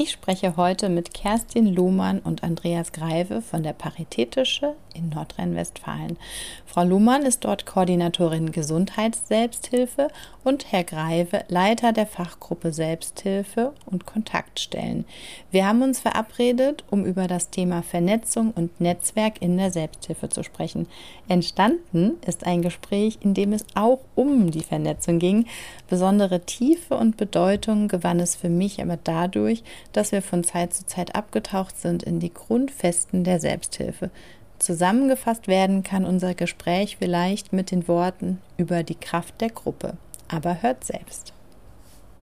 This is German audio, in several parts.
Ich spreche heute mit Kerstin Lohmann und Andreas Greive von der Paritätische in Nordrhein-Westfalen. Frau Lohmann ist dort Koordinatorin Gesundheitsselbsthilfe und Herr Greive Leiter der Fachgruppe Selbsthilfe und Kontaktstellen. Wir haben uns verabredet, um über das Thema Vernetzung und Netzwerk in der Selbsthilfe zu sprechen. Entstanden ist ein Gespräch, in dem es auch um die Vernetzung ging. Besondere Tiefe und Bedeutung gewann es für mich aber dadurch, dass wir von Zeit zu Zeit abgetaucht sind in die Grundfesten der Selbsthilfe. Zusammengefasst werden kann unser Gespräch vielleicht mit den Worten über die Kraft der Gruppe. Aber hört selbst.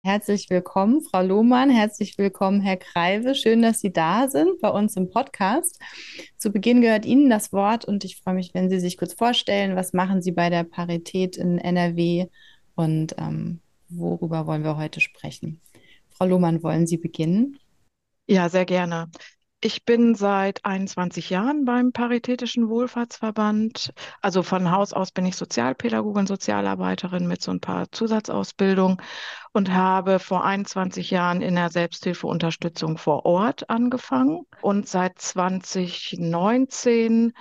Herzlich willkommen, Frau Lohmann. Herzlich willkommen, Herr Kreive. Schön, dass Sie da sind bei uns im Podcast. Zu Beginn gehört Ihnen das Wort und ich freue mich, wenn Sie sich kurz vorstellen, was machen Sie bei der Parität in NRW und ähm, worüber wollen wir heute sprechen. Frau Lohmann, wollen Sie beginnen? Ja, sehr gerne. Ich bin seit 21 Jahren beim Paritätischen Wohlfahrtsverband. Also von Haus aus bin ich Sozialpädagogin, Sozialarbeiterin mit so ein paar Zusatzausbildungen und habe vor 21 Jahren in der Selbsthilfeunterstützung vor Ort angefangen. Und seit 2019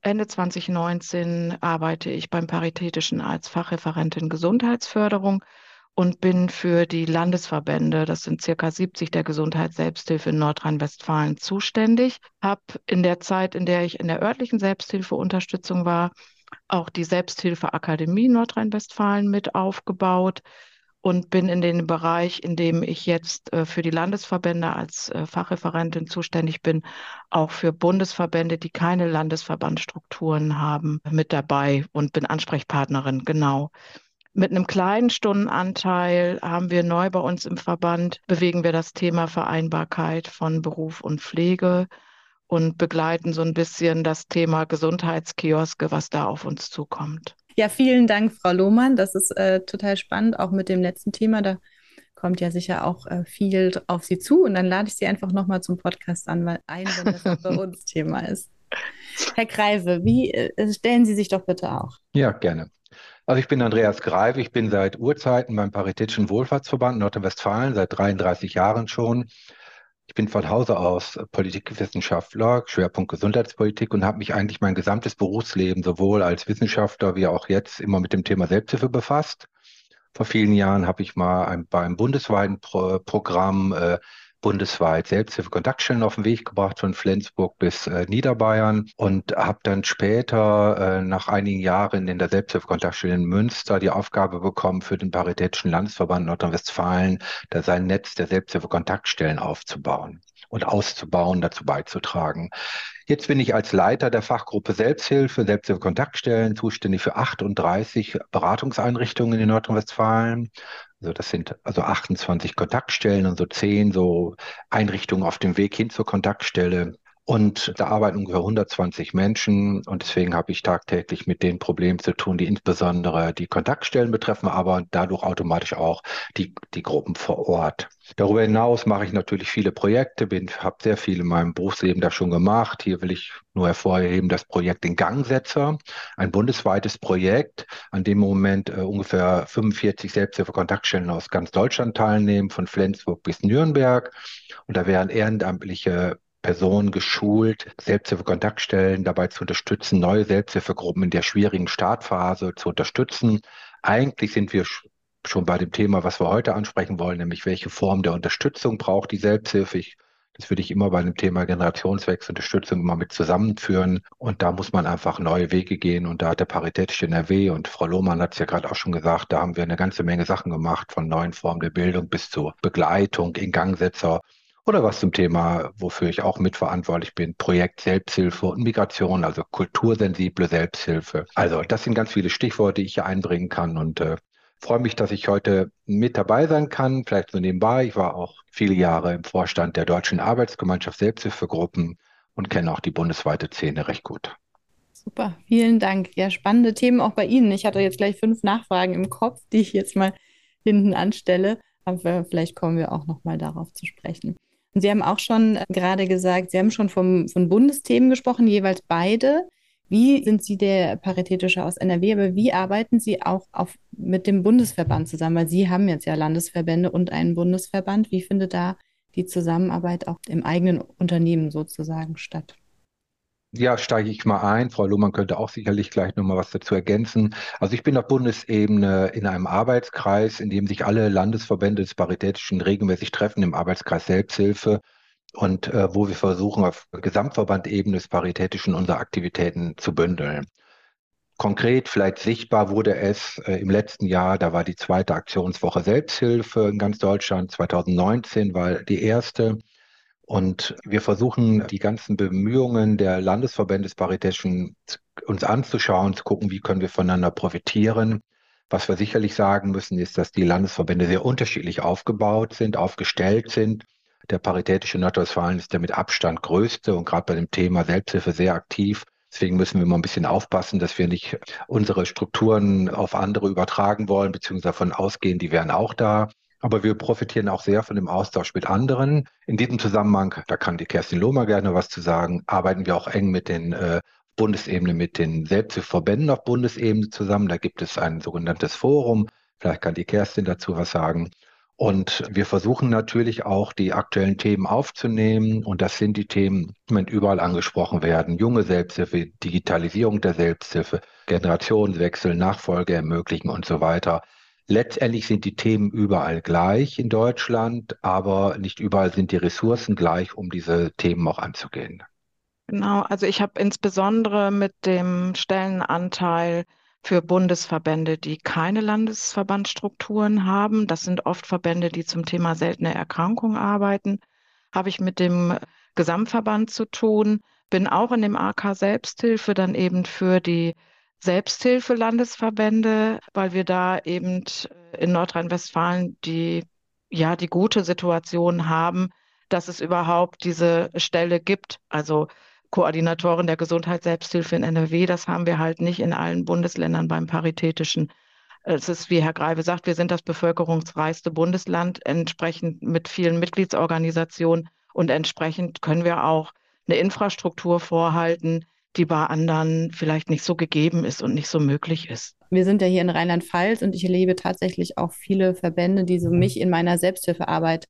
Ende 2019 arbeite ich beim Paritätischen als Fachreferentin Gesundheitsförderung und bin für die Landesverbände, das sind circa 70 der Gesundheitsselbsthilfe in Nordrhein-Westfalen zuständig. Habe in der Zeit, in der ich in der örtlichen Selbsthilfeunterstützung war, auch die Selbsthilfeakademie Nordrhein-Westfalen mit aufgebaut und bin in den Bereich, in dem ich jetzt äh, für die Landesverbände als äh, Fachreferentin zuständig bin, auch für Bundesverbände, die keine Landesverbandstrukturen haben, mit dabei und bin Ansprechpartnerin, genau. Mit einem kleinen Stundenanteil haben wir neu bei uns im Verband, bewegen wir das Thema Vereinbarkeit von Beruf und Pflege und begleiten so ein bisschen das Thema Gesundheitskioske, was da auf uns zukommt. Ja, vielen Dank, Frau Lohmann. Das ist äh, total spannend, auch mit dem letzten Thema. Da kommt ja sicher auch äh, viel auf Sie zu. Und dann lade ich Sie einfach nochmal zum Podcast an, weil ein, wenn das bei uns Thema ist. Herr Kreive, wie äh, stellen Sie sich doch bitte auch? Ja, gerne. Also ich bin Andreas Greif, ich bin seit Urzeiten beim Paritätischen Wohlfahrtsverband Nordrhein-Westfalen, seit 33 Jahren schon. Ich bin von Hause aus Politikwissenschaftler, Schwerpunkt Gesundheitspolitik und habe mich eigentlich mein gesamtes Berufsleben sowohl als Wissenschaftler wie auch jetzt immer mit dem Thema Selbsthilfe befasst. Vor vielen Jahren habe ich mal ein, beim bundesweiten Pro Programm äh, bundesweit Selbsthilfe-Kontaktstellen auf den Weg gebracht, von Flensburg bis äh, Niederbayern und habe dann später äh, nach einigen Jahren in der Selbsthilfe-Kontaktstelle in Münster die Aufgabe bekommen, für den Paritätischen Landesverband Nordrhein-Westfalen da sein Netz der Selbsthilfe-Kontaktstellen aufzubauen und auszubauen, dazu beizutragen. Jetzt bin ich als Leiter der Fachgruppe Selbsthilfe, Selbsthilfe-Kontaktstellen zuständig für 38 Beratungseinrichtungen in Nordrhein-Westfalen. Also das sind also 28 Kontaktstellen und so 10 so Einrichtungen auf dem Weg hin zur Kontaktstelle. Und da arbeiten ungefähr 120 Menschen und deswegen habe ich tagtäglich mit den Problemen zu tun, die insbesondere die Kontaktstellen betreffen, aber dadurch automatisch auch die, die Gruppen vor Ort. Darüber hinaus mache ich natürlich viele Projekte, habe sehr viel in meinem Berufsleben da schon gemacht. Hier will ich nur hervorheben das Projekt den Gangsetzer, ein bundesweites Projekt, an dem im Moment äh, ungefähr 45 Selbsthilfe-Kontaktstellen aus ganz Deutschland teilnehmen, von Flensburg bis Nürnberg. Und da werden ehrenamtliche Personen geschult, Selbsthilfe-Kontaktstellen dabei zu unterstützen, neue Selbsthilfegruppen in der schwierigen Startphase zu unterstützen. Eigentlich sind wir schon bei dem Thema, was wir heute ansprechen wollen, nämlich welche Form der Unterstützung braucht die Selbsthilfe. Ich, das würde ich immer bei dem Thema Generationswechsel, Unterstützung immer mit zusammenführen. Und da muss man einfach neue Wege gehen. Und da hat der Paritätische NRW und Frau Lohmann hat es ja gerade auch schon gesagt, da haben wir eine ganze Menge Sachen gemacht, von neuen Formen der Bildung bis zur Begleitung, Ingangsetzer oder was zum Thema, wofür ich auch mitverantwortlich bin, Projekt Selbsthilfe und Migration, also kultursensible Selbsthilfe. Also das sind ganz viele Stichworte, die ich hier einbringen kann und äh, freue mich, dass ich heute mit dabei sein kann. Vielleicht so nebenbei. Ich war auch viele Jahre im Vorstand der Deutschen Arbeitsgemeinschaft Selbsthilfegruppen und kenne auch die bundesweite Szene recht gut. Super, vielen Dank. Ja, spannende Themen auch bei Ihnen. Ich hatte jetzt gleich fünf Nachfragen im Kopf, die ich jetzt mal hinten anstelle. Aber vielleicht kommen wir auch noch mal darauf zu sprechen. Und Sie haben auch schon gerade gesagt, Sie haben schon vom, von Bundesthemen gesprochen, jeweils beide. Wie sind Sie der Paritätische aus NRW, aber wie arbeiten Sie auch auf, mit dem Bundesverband zusammen? Weil Sie haben jetzt ja Landesverbände und einen Bundesverband. Wie findet da die Zusammenarbeit auch im eigenen Unternehmen sozusagen statt? Ja, steige ich mal ein. Frau Lohmann könnte auch sicherlich gleich noch mal was dazu ergänzen. Also ich bin auf Bundesebene in einem Arbeitskreis, in dem sich alle Landesverbände des Paritätischen regelmäßig treffen, im Arbeitskreis Selbsthilfe und äh, wo wir versuchen, auf Gesamtverbandebene des Paritätischen unsere Aktivitäten zu bündeln. Konkret, vielleicht sichtbar wurde es äh, im letzten Jahr, da war die zweite Aktionswoche Selbsthilfe in ganz Deutschland, 2019 war die erste. Und wir versuchen, die ganzen Bemühungen der Landesverbände des Paritätischen uns anzuschauen, zu gucken, wie können wir voneinander profitieren. Was wir sicherlich sagen müssen, ist, dass die Landesverbände sehr unterschiedlich aufgebaut sind, aufgestellt sind der Paritätische Nordrhein-Westfalen ist der mit Abstand größte und gerade bei dem Thema Selbsthilfe sehr aktiv. Deswegen müssen wir mal ein bisschen aufpassen, dass wir nicht unsere Strukturen auf andere übertragen wollen, beziehungsweise davon ausgehen, die wären auch da. Aber wir profitieren auch sehr von dem Austausch mit anderen. In diesem Zusammenhang, da kann die Kerstin Lohmer gerne was zu sagen, arbeiten wir auch eng mit den äh, Bundesebene, mit den Selbsthilfeverbänden auf Bundesebene zusammen. Da gibt es ein sogenanntes Forum. Vielleicht kann die Kerstin dazu was sagen. Und wir versuchen natürlich auch die aktuellen Themen aufzunehmen. Und das sind die Themen, die überall angesprochen werden. Junge Selbsthilfe, Digitalisierung der Selbsthilfe, Generationswechsel, Nachfolge ermöglichen und so weiter. Letztendlich sind die Themen überall gleich in Deutschland, aber nicht überall sind die Ressourcen gleich, um diese Themen auch anzugehen. Genau, also ich habe insbesondere mit dem Stellenanteil für Bundesverbände, die keine Landesverbandstrukturen haben. Das sind oft Verbände, die zum Thema seltene Erkrankungen arbeiten. Habe ich mit dem Gesamtverband zu tun, bin auch in dem AK Selbsthilfe dann eben für die Selbsthilfe-Landesverbände, weil wir da eben in Nordrhein-Westfalen die, ja, die gute Situation haben, dass es überhaupt diese Stelle gibt. Also Koordinatorin der Gesundheitsselbsthilfe in NRW. Das haben wir halt nicht in allen Bundesländern beim Paritätischen. Es ist, wie Herr Greive sagt, wir sind das bevölkerungsreichste Bundesland, entsprechend mit vielen Mitgliedsorganisationen und entsprechend können wir auch eine Infrastruktur vorhalten, die bei anderen vielleicht nicht so gegeben ist und nicht so möglich ist. Wir sind ja hier in Rheinland-Pfalz und ich erlebe tatsächlich auch viele Verbände, die so mich in meiner Selbsthilfearbeit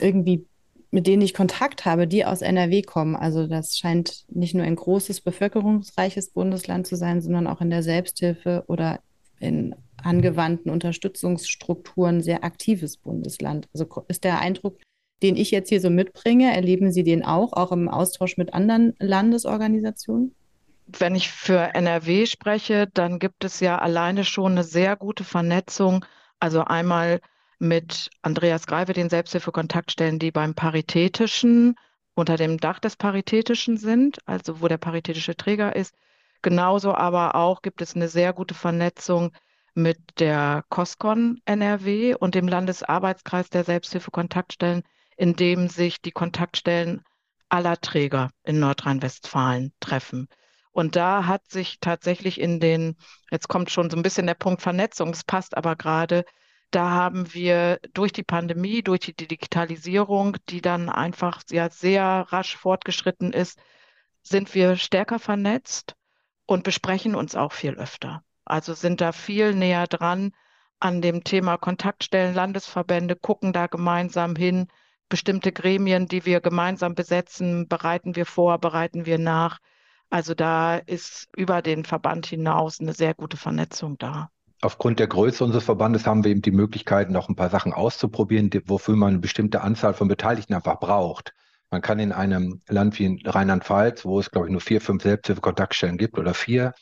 irgendwie mit denen ich Kontakt habe, die aus NRW kommen. Also das scheint nicht nur ein großes, bevölkerungsreiches Bundesland zu sein, sondern auch in der Selbsthilfe oder in angewandten Unterstützungsstrukturen sehr aktives Bundesland. Also ist der Eindruck, den ich jetzt hier so mitbringe, erleben Sie den auch, auch im Austausch mit anderen Landesorganisationen? Wenn ich für NRW spreche, dann gibt es ja alleine schon eine sehr gute Vernetzung. Also einmal mit Andreas Greive den Selbsthilfekontaktstellen, die beim Paritätischen unter dem Dach des Paritätischen sind, also wo der paritätische Träger ist. Genauso aber auch gibt es eine sehr gute Vernetzung mit der COSCON NRW und dem Landesarbeitskreis der Selbsthilfekontaktstellen, in dem sich die Kontaktstellen aller Träger in Nordrhein-Westfalen treffen. Und da hat sich tatsächlich in den, jetzt kommt schon so ein bisschen der Punkt Vernetzung, es passt aber gerade, da haben wir durch die Pandemie, durch die Digitalisierung, die dann einfach ja sehr rasch fortgeschritten ist, sind wir stärker vernetzt und besprechen uns auch viel öfter. Also sind da viel näher dran an dem Thema Kontaktstellen, Landesverbände, gucken da gemeinsam hin. Bestimmte Gremien, die wir gemeinsam besetzen, bereiten wir vor, bereiten wir nach. Also da ist über den Verband hinaus eine sehr gute Vernetzung da aufgrund der Größe unseres Verbandes haben wir eben die Möglichkeit, noch ein paar Sachen auszuprobieren, wofür man eine bestimmte Anzahl von Beteiligten einfach braucht. Man kann in einem Land wie Rheinland-Pfalz, wo es, glaube ich, nur vier, fünf Selbsthilfekontaktstellen gibt oder vier,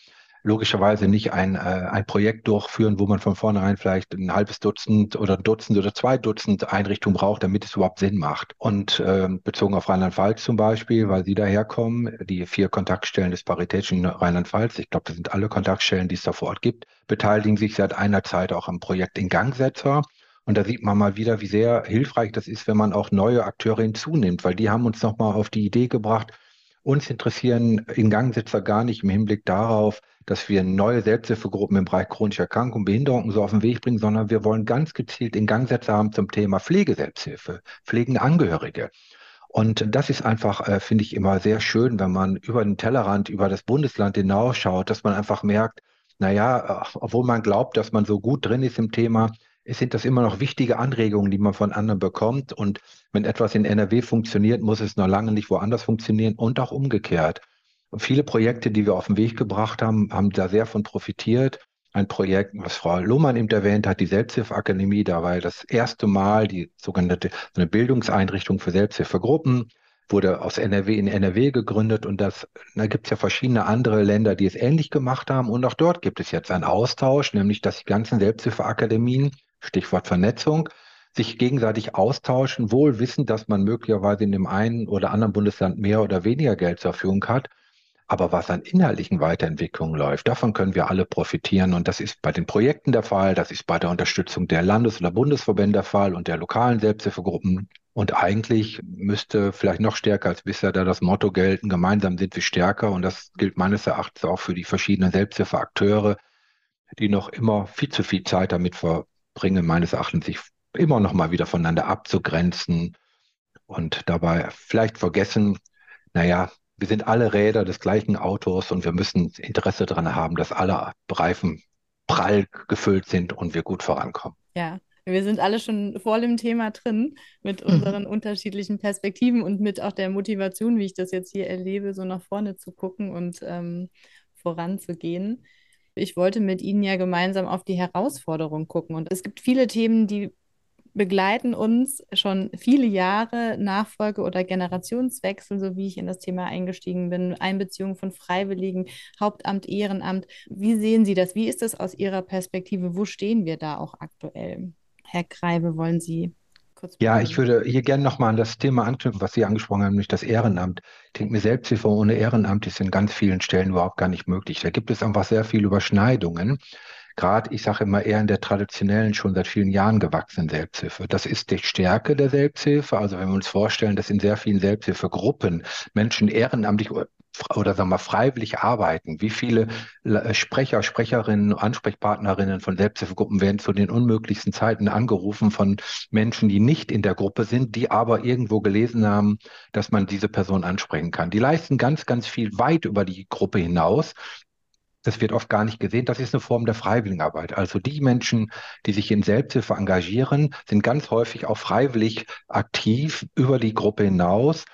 logischerweise nicht ein, äh, ein Projekt durchführen, wo man von vornherein vielleicht ein halbes Dutzend oder ein Dutzend oder zwei Dutzend Einrichtungen braucht, damit es überhaupt Sinn macht. Und äh, bezogen auf Rheinland-Pfalz zum Beispiel, weil Sie daherkommen, die vier Kontaktstellen des Paritätischen Rheinland-Pfalz, ich glaube, das sind alle Kontaktstellen, die es da vor Ort gibt, beteiligen sich seit einer Zeit auch am Projekt Ingangsetzer. Und da sieht man mal wieder, wie sehr hilfreich das ist, wenn man auch neue Akteure hinzunimmt, weil die haben uns nochmal auf die Idee gebracht, uns interessieren Ingangsetzer gar nicht im Hinblick darauf, dass wir neue Selbsthilfegruppen im Bereich chronischer Erkrankung, Behinderung so auf den Weg bringen, sondern wir wollen ganz gezielt Ingangsetzer haben zum Thema Pflegeselbsthilfe, pflegende Angehörige. Und das ist einfach, äh, finde ich, immer sehr schön, wenn man über den Tellerrand, über das Bundesland hinausschaut, dass man einfach merkt, naja, äh, obwohl man glaubt, dass man so gut drin ist im Thema, sind das immer noch wichtige Anregungen, die man von anderen bekommt. Und wenn etwas in NRW funktioniert, muss es noch lange nicht woanders funktionieren und auch umgekehrt. Und viele Projekte, die wir auf den Weg gebracht haben, haben da sehr von profitiert. Ein Projekt, was Frau Lohmann eben erwähnt hat, die Selbsthilfeakademie, da war das erste Mal die sogenannte so eine Bildungseinrichtung für Selbsthilfegruppen, wurde aus NRW in NRW gegründet und das, da gibt es ja verschiedene andere Länder, die es ähnlich gemacht haben und auch dort gibt es jetzt einen Austausch, nämlich dass die ganzen Selbsthilfeakademien Stichwort Vernetzung, sich gegenseitig austauschen, wohl wissend, dass man möglicherweise in dem einen oder anderen Bundesland mehr oder weniger Geld zur Verfügung hat. Aber was an inhaltlichen Weiterentwicklungen läuft, davon können wir alle profitieren. Und das ist bei den Projekten der Fall, das ist bei der Unterstützung der Landes- oder Bundesverbände der Fall und der lokalen Selbsthilfegruppen. Und eigentlich müsste vielleicht noch stärker als bisher da das Motto gelten, gemeinsam sind wir stärker. Und das gilt meines Erachtens auch für die verschiedenen Selbsthilfeakteure, die noch immer viel zu viel Zeit damit ver bringen, meines Erachtens, sich immer noch mal wieder voneinander abzugrenzen und dabei vielleicht vergessen, naja, wir sind alle Räder des gleichen Autos und wir müssen Interesse daran haben, dass alle Reifen prall gefüllt sind und wir gut vorankommen. Ja, wir sind alle schon voll im Thema drin mit mhm. unseren mhm. unterschiedlichen Perspektiven und mit auch der Motivation, wie ich das jetzt hier erlebe, so nach vorne zu gucken und ähm, voranzugehen. Ich wollte mit Ihnen ja gemeinsam auf die Herausforderung gucken. Und es gibt viele Themen, die begleiten uns schon viele Jahre, Nachfolge oder Generationswechsel, so wie ich in das Thema eingestiegen bin, Einbeziehung von Freiwilligen, Hauptamt, Ehrenamt. Wie sehen Sie das? Wie ist das aus Ihrer Perspektive? Wo stehen wir da auch aktuell? Herr Kreibe, wollen Sie kurz Ja, ich würde hier gerne nochmal an das Thema anknüpfen, was Sie angesprochen haben, nämlich das Ehrenamt. Ich denke mir, Selbsthilfe ohne Ehrenamt ist in ganz vielen Stellen überhaupt gar nicht möglich. Da gibt es einfach sehr viele Überschneidungen. Gerade, ich sage immer, eher in der traditionellen, schon seit vielen Jahren gewachsenen Selbsthilfe. Das ist die Stärke der Selbsthilfe. Also wenn wir uns vorstellen, dass in sehr vielen Selbsthilfegruppen Menschen ehrenamtlich oder sagen wir freiwillig arbeiten? Wie viele äh, Sprecher, Sprecherinnen, Ansprechpartnerinnen von Selbsthilfegruppen werden zu den unmöglichsten Zeiten angerufen von Menschen, die nicht in der Gruppe sind, die aber irgendwo gelesen haben, dass man diese Person ansprechen kann. Die leisten ganz, ganz viel weit über die Gruppe hinaus. Das wird oft gar nicht gesehen. Das ist eine Form der Freiwilligenarbeit. Also die Menschen, die sich in Selbsthilfe engagieren, sind ganz häufig auch freiwillig aktiv über die Gruppe hinaus.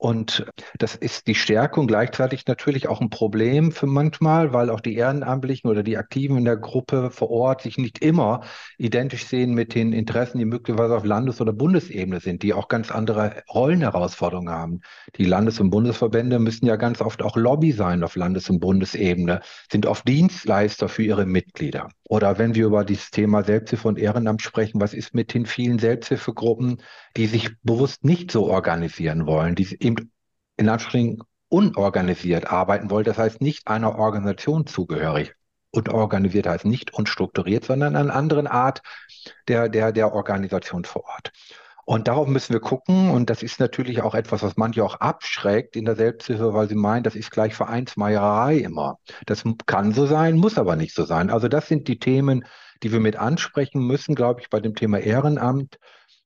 Und das ist die Stärkung gleichzeitig natürlich auch ein Problem für manchmal, weil auch die Ehrenamtlichen oder die Aktiven in der Gruppe vor Ort sich nicht immer identisch sehen mit den Interessen, die möglicherweise auf Landes- oder Bundesebene sind, die auch ganz andere Rollenherausforderungen haben. Die Landes- und Bundesverbände müssen ja ganz oft auch Lobby sein auf Landes- und Bundesebene, sind oft Dienstleister für ihre Mitglieder. Oder wenn wir über dieses Thema Selbsthilfe und Ehrenamt sprechen, was ist mit den vielen Selbsthilfegruppen, die sich bewusst nicht so organisieren wollen, die eben in Anführungsstrichen unorganisiert arbeiten wollen, das heißt nicht einer Organisation zugehörig. Und organisiert heißt nicht unstrukturiert, sondern eine andere Art der, der, der Organisation vor Ort. Und darauf müssen wir gucken. Und das ist natürlich auch etwas, was manche auch abschreckt in der Selbsthilfe, weil sie meinen, das ist gleich Vereinsmeierei immer. Das kann so sein, muss aber nicht so sein. Also das sind die Themen, die wir mit ansprechen müssen, glaube ich, bei dem Thema Ehrenamt.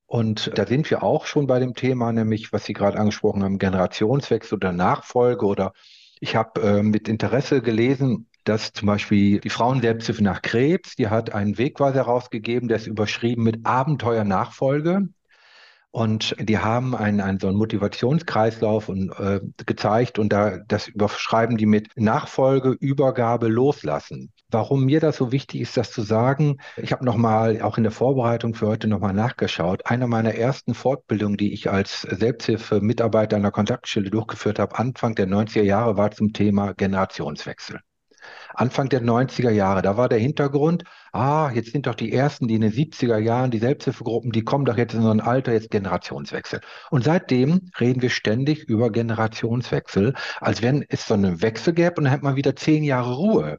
Und da sind wir auch schon bei dem Thema, nämlich, was Sie gerade angesprochen haben, Generationswechsel oder Nachfolge. Oder ich habe äh, mit Interesse gelesen, dass zum Beispiel die Frauenselbsthilfe nach Krebs, die hat einen Wegweiser herausgegeben, der ist überschrieben mit Abenteuer Nachfolge. Und die haben einen, einen so einen Motivationskreislauf und, äh, gezeigt und da das überschreiben die mit Nachfolge, Übergabe, Loslassen. Warum mir das so wichtig ist, das zu sagen, ich habe nochmal auch in der Vorbereitung für heute nochmal nachgeschaut. Eine meiner ersten Fortbildungen, die ich als Selbsthilfe-Mitarbeiter an der Kontaktstelle durchgeführt habe, Anfang der 90er Jahre, war zum Thema Generationswechsel. Anfang der 90er Jahre. Da war der Hintergrund, ah, jetzt sind doch die ersten, die in den 70er Jahren, die Selbsthilfegruppen, die kommen doch jetzt in so ein Alter, jetzt Generationswechsel. Und seitdem reden wir ständig über Generationswechsel, als wenn es so einen Wechsel gäbe und dann hätte man wieder zehn Jahre Ruhe.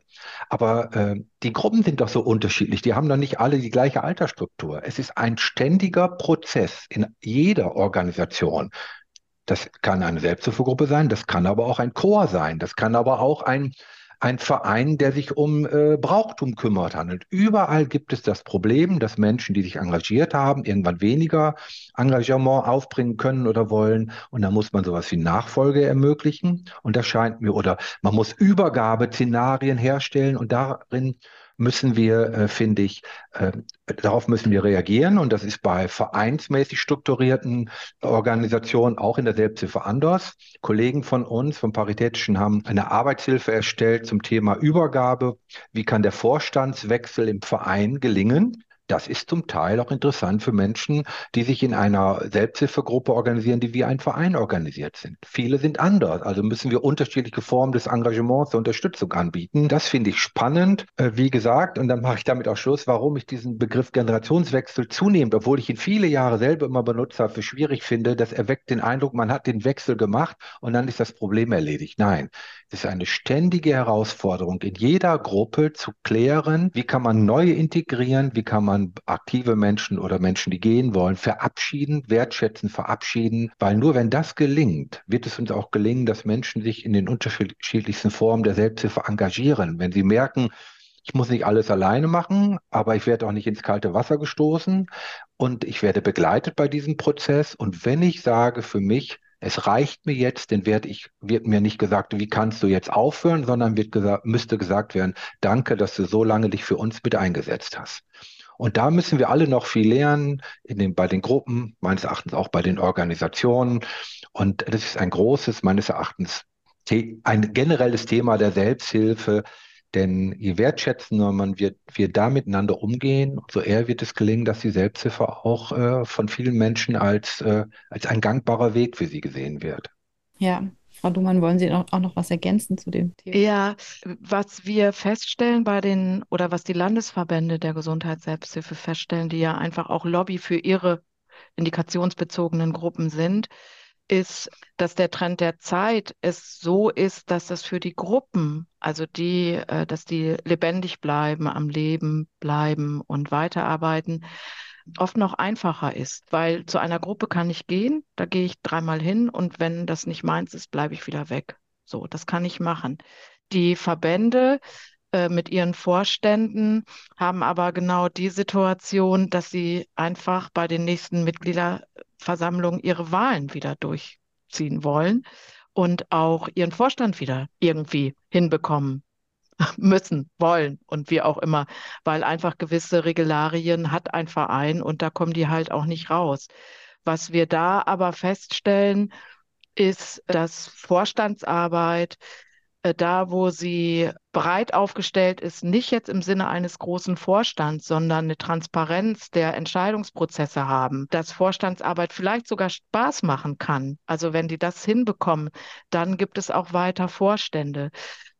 Aber äh, die Gruppen sind doch so unterschiedlich, die haben doch nicht alle die gleiche Altersstruktur. Es ist ein ständiger Prozess in jeder Organisation. Das kann eine Selbsthilfegruppe sein, das kann aber auch ein Chor sein, das kann aber auch ein ein Verein, der sich um äh, Brauchtum kümmert, handelt. Überall gibt es das Problem, dass Menschen, die sich engagiert haben, irgendwann weniger Engagement aufbringen können oder wollen. Und da muss man sowas wie Nachfolge ermöglichen. Und das scheint mir, oder man muss Übergabeszenarien herstellen und darin müssen wir, äh, finde ich, äh, darauf müssen wir reagieren. Und das ist bei vereinsmäßig strukturierten Organisationen auch in der Selbsthilfe anders. Kollegen von uns, vom Paritätischen, haben eine Arbeitshilfe erstellt zum Thema Übergabe. Wie kann der Vorstandswechsel im Verein gelingen? Das ist zum Teil auch interessant für Menschen, die sich in einer Selbsthilfegruppe organisieren, die wie ein Verein organisiert sind. Viele sind anders, also müssen wir unterschiedliche Formen des Engagements der Unterstützung anbieten. Das finde ich spannend, äh, wie gesagt, und dann mache ich damit auch Schluss, warum ich diesen Begriff Generationswechsel zunehmend, obwohl ich ihn viele Jahre selber immer benutzt habe, für schwierig finde. Das erweckt den Eindruck, man hat den Wechsel gemacht und dann ist das Problem erledigt. Nein, ist eine ständige Herausforderung in jeder Gruppe zu klären, wie kann man neue integrieren, wie kann man aktive Menschen oder Menschen, die gehen wollen, verabschieden, wertschätzen, verabschieden, weil nur wenn das gelingt, wird es uns auch gelingen, dass Menschen sich in den unterschiedlichsten Formen der Selbsthilfe engagieren. Wenn sie merken, ich muss nicht alles alleine machen, aber ich werde auch nicht ins kalte Wasser gestoßen und ich werde begleitet bei diesem Prozess. Und wenn ich sage für mich, es reicht mir jetzt, dann werde ich, wird mir nicht gesagt, wie kannst du jetzt aufhören, sondern wird gesagt, müsste gesagt werden, danke, dass du so lange dich für uns mit eingesetzt hast. Und da müssen wir alle noch viel lernen, in den, bei den Gruppen, meines Erachtens auch bei den Organisationen. Und das ist ein großes, meines Erachtens, ein generelles Thema der Selbsthilfe. Denn je wertschätzender man wird, wir da miteinander umgehen, so eher wird es gelingen, dass die Selbsthilfe auch äh, von vielen Menschen als, äh, als ein gangbarer Weg für sie gesehen wird. Ja, Frau Dumann, wollen Sie auch noch was ergänzen zu dem Thema? Ja, was wir feststellen bei den oder was die Landesverbände der Gesundheitsselbsthilfe feststellen, die ja einfach auch Lobby für ihre indikationsbezogenen Gruppen sind, ist, dass der Trend der Zeit es so ist, dass das für die Gruppen, also die, äh, dass die lebendig bleiben, am Leben bleiben und weiterarbeiten, oft noch einfacher ist, weil zu einer Gruppe kann ich gehen, da gehe ich dreimal hin und wenn das nicht meins ist, bleibe ich wieder weg. So, das kann ich machen. Die Verbände äh, mit ihren Vorständen haben aber genau die Situation, dass sie einfach bei den nächsten Mitgliederversammlungen ihre Wahlen wieder durchziehen wollen und auch ihren Vorstand wieder irgendwie hinbekommen müssen, wollen und wie auch immer, weil einfach gewisse Regularien hat ein Verein und da kommen die halt auch nicht raus. Was wir da aber feststellen, ist, dass Vorstandsarbeit da, wo sie breit aufgestellt ist, nicht jetzt im Sinne eines großen Vorstands, sondern eine Transparenz der Entscheidungsprozesse haben, dass Vorstandsarbeit vielleicht sogar Spaß machen kann. Also wenn die das hinbekommen, dann gibt es auch weiter Vorstände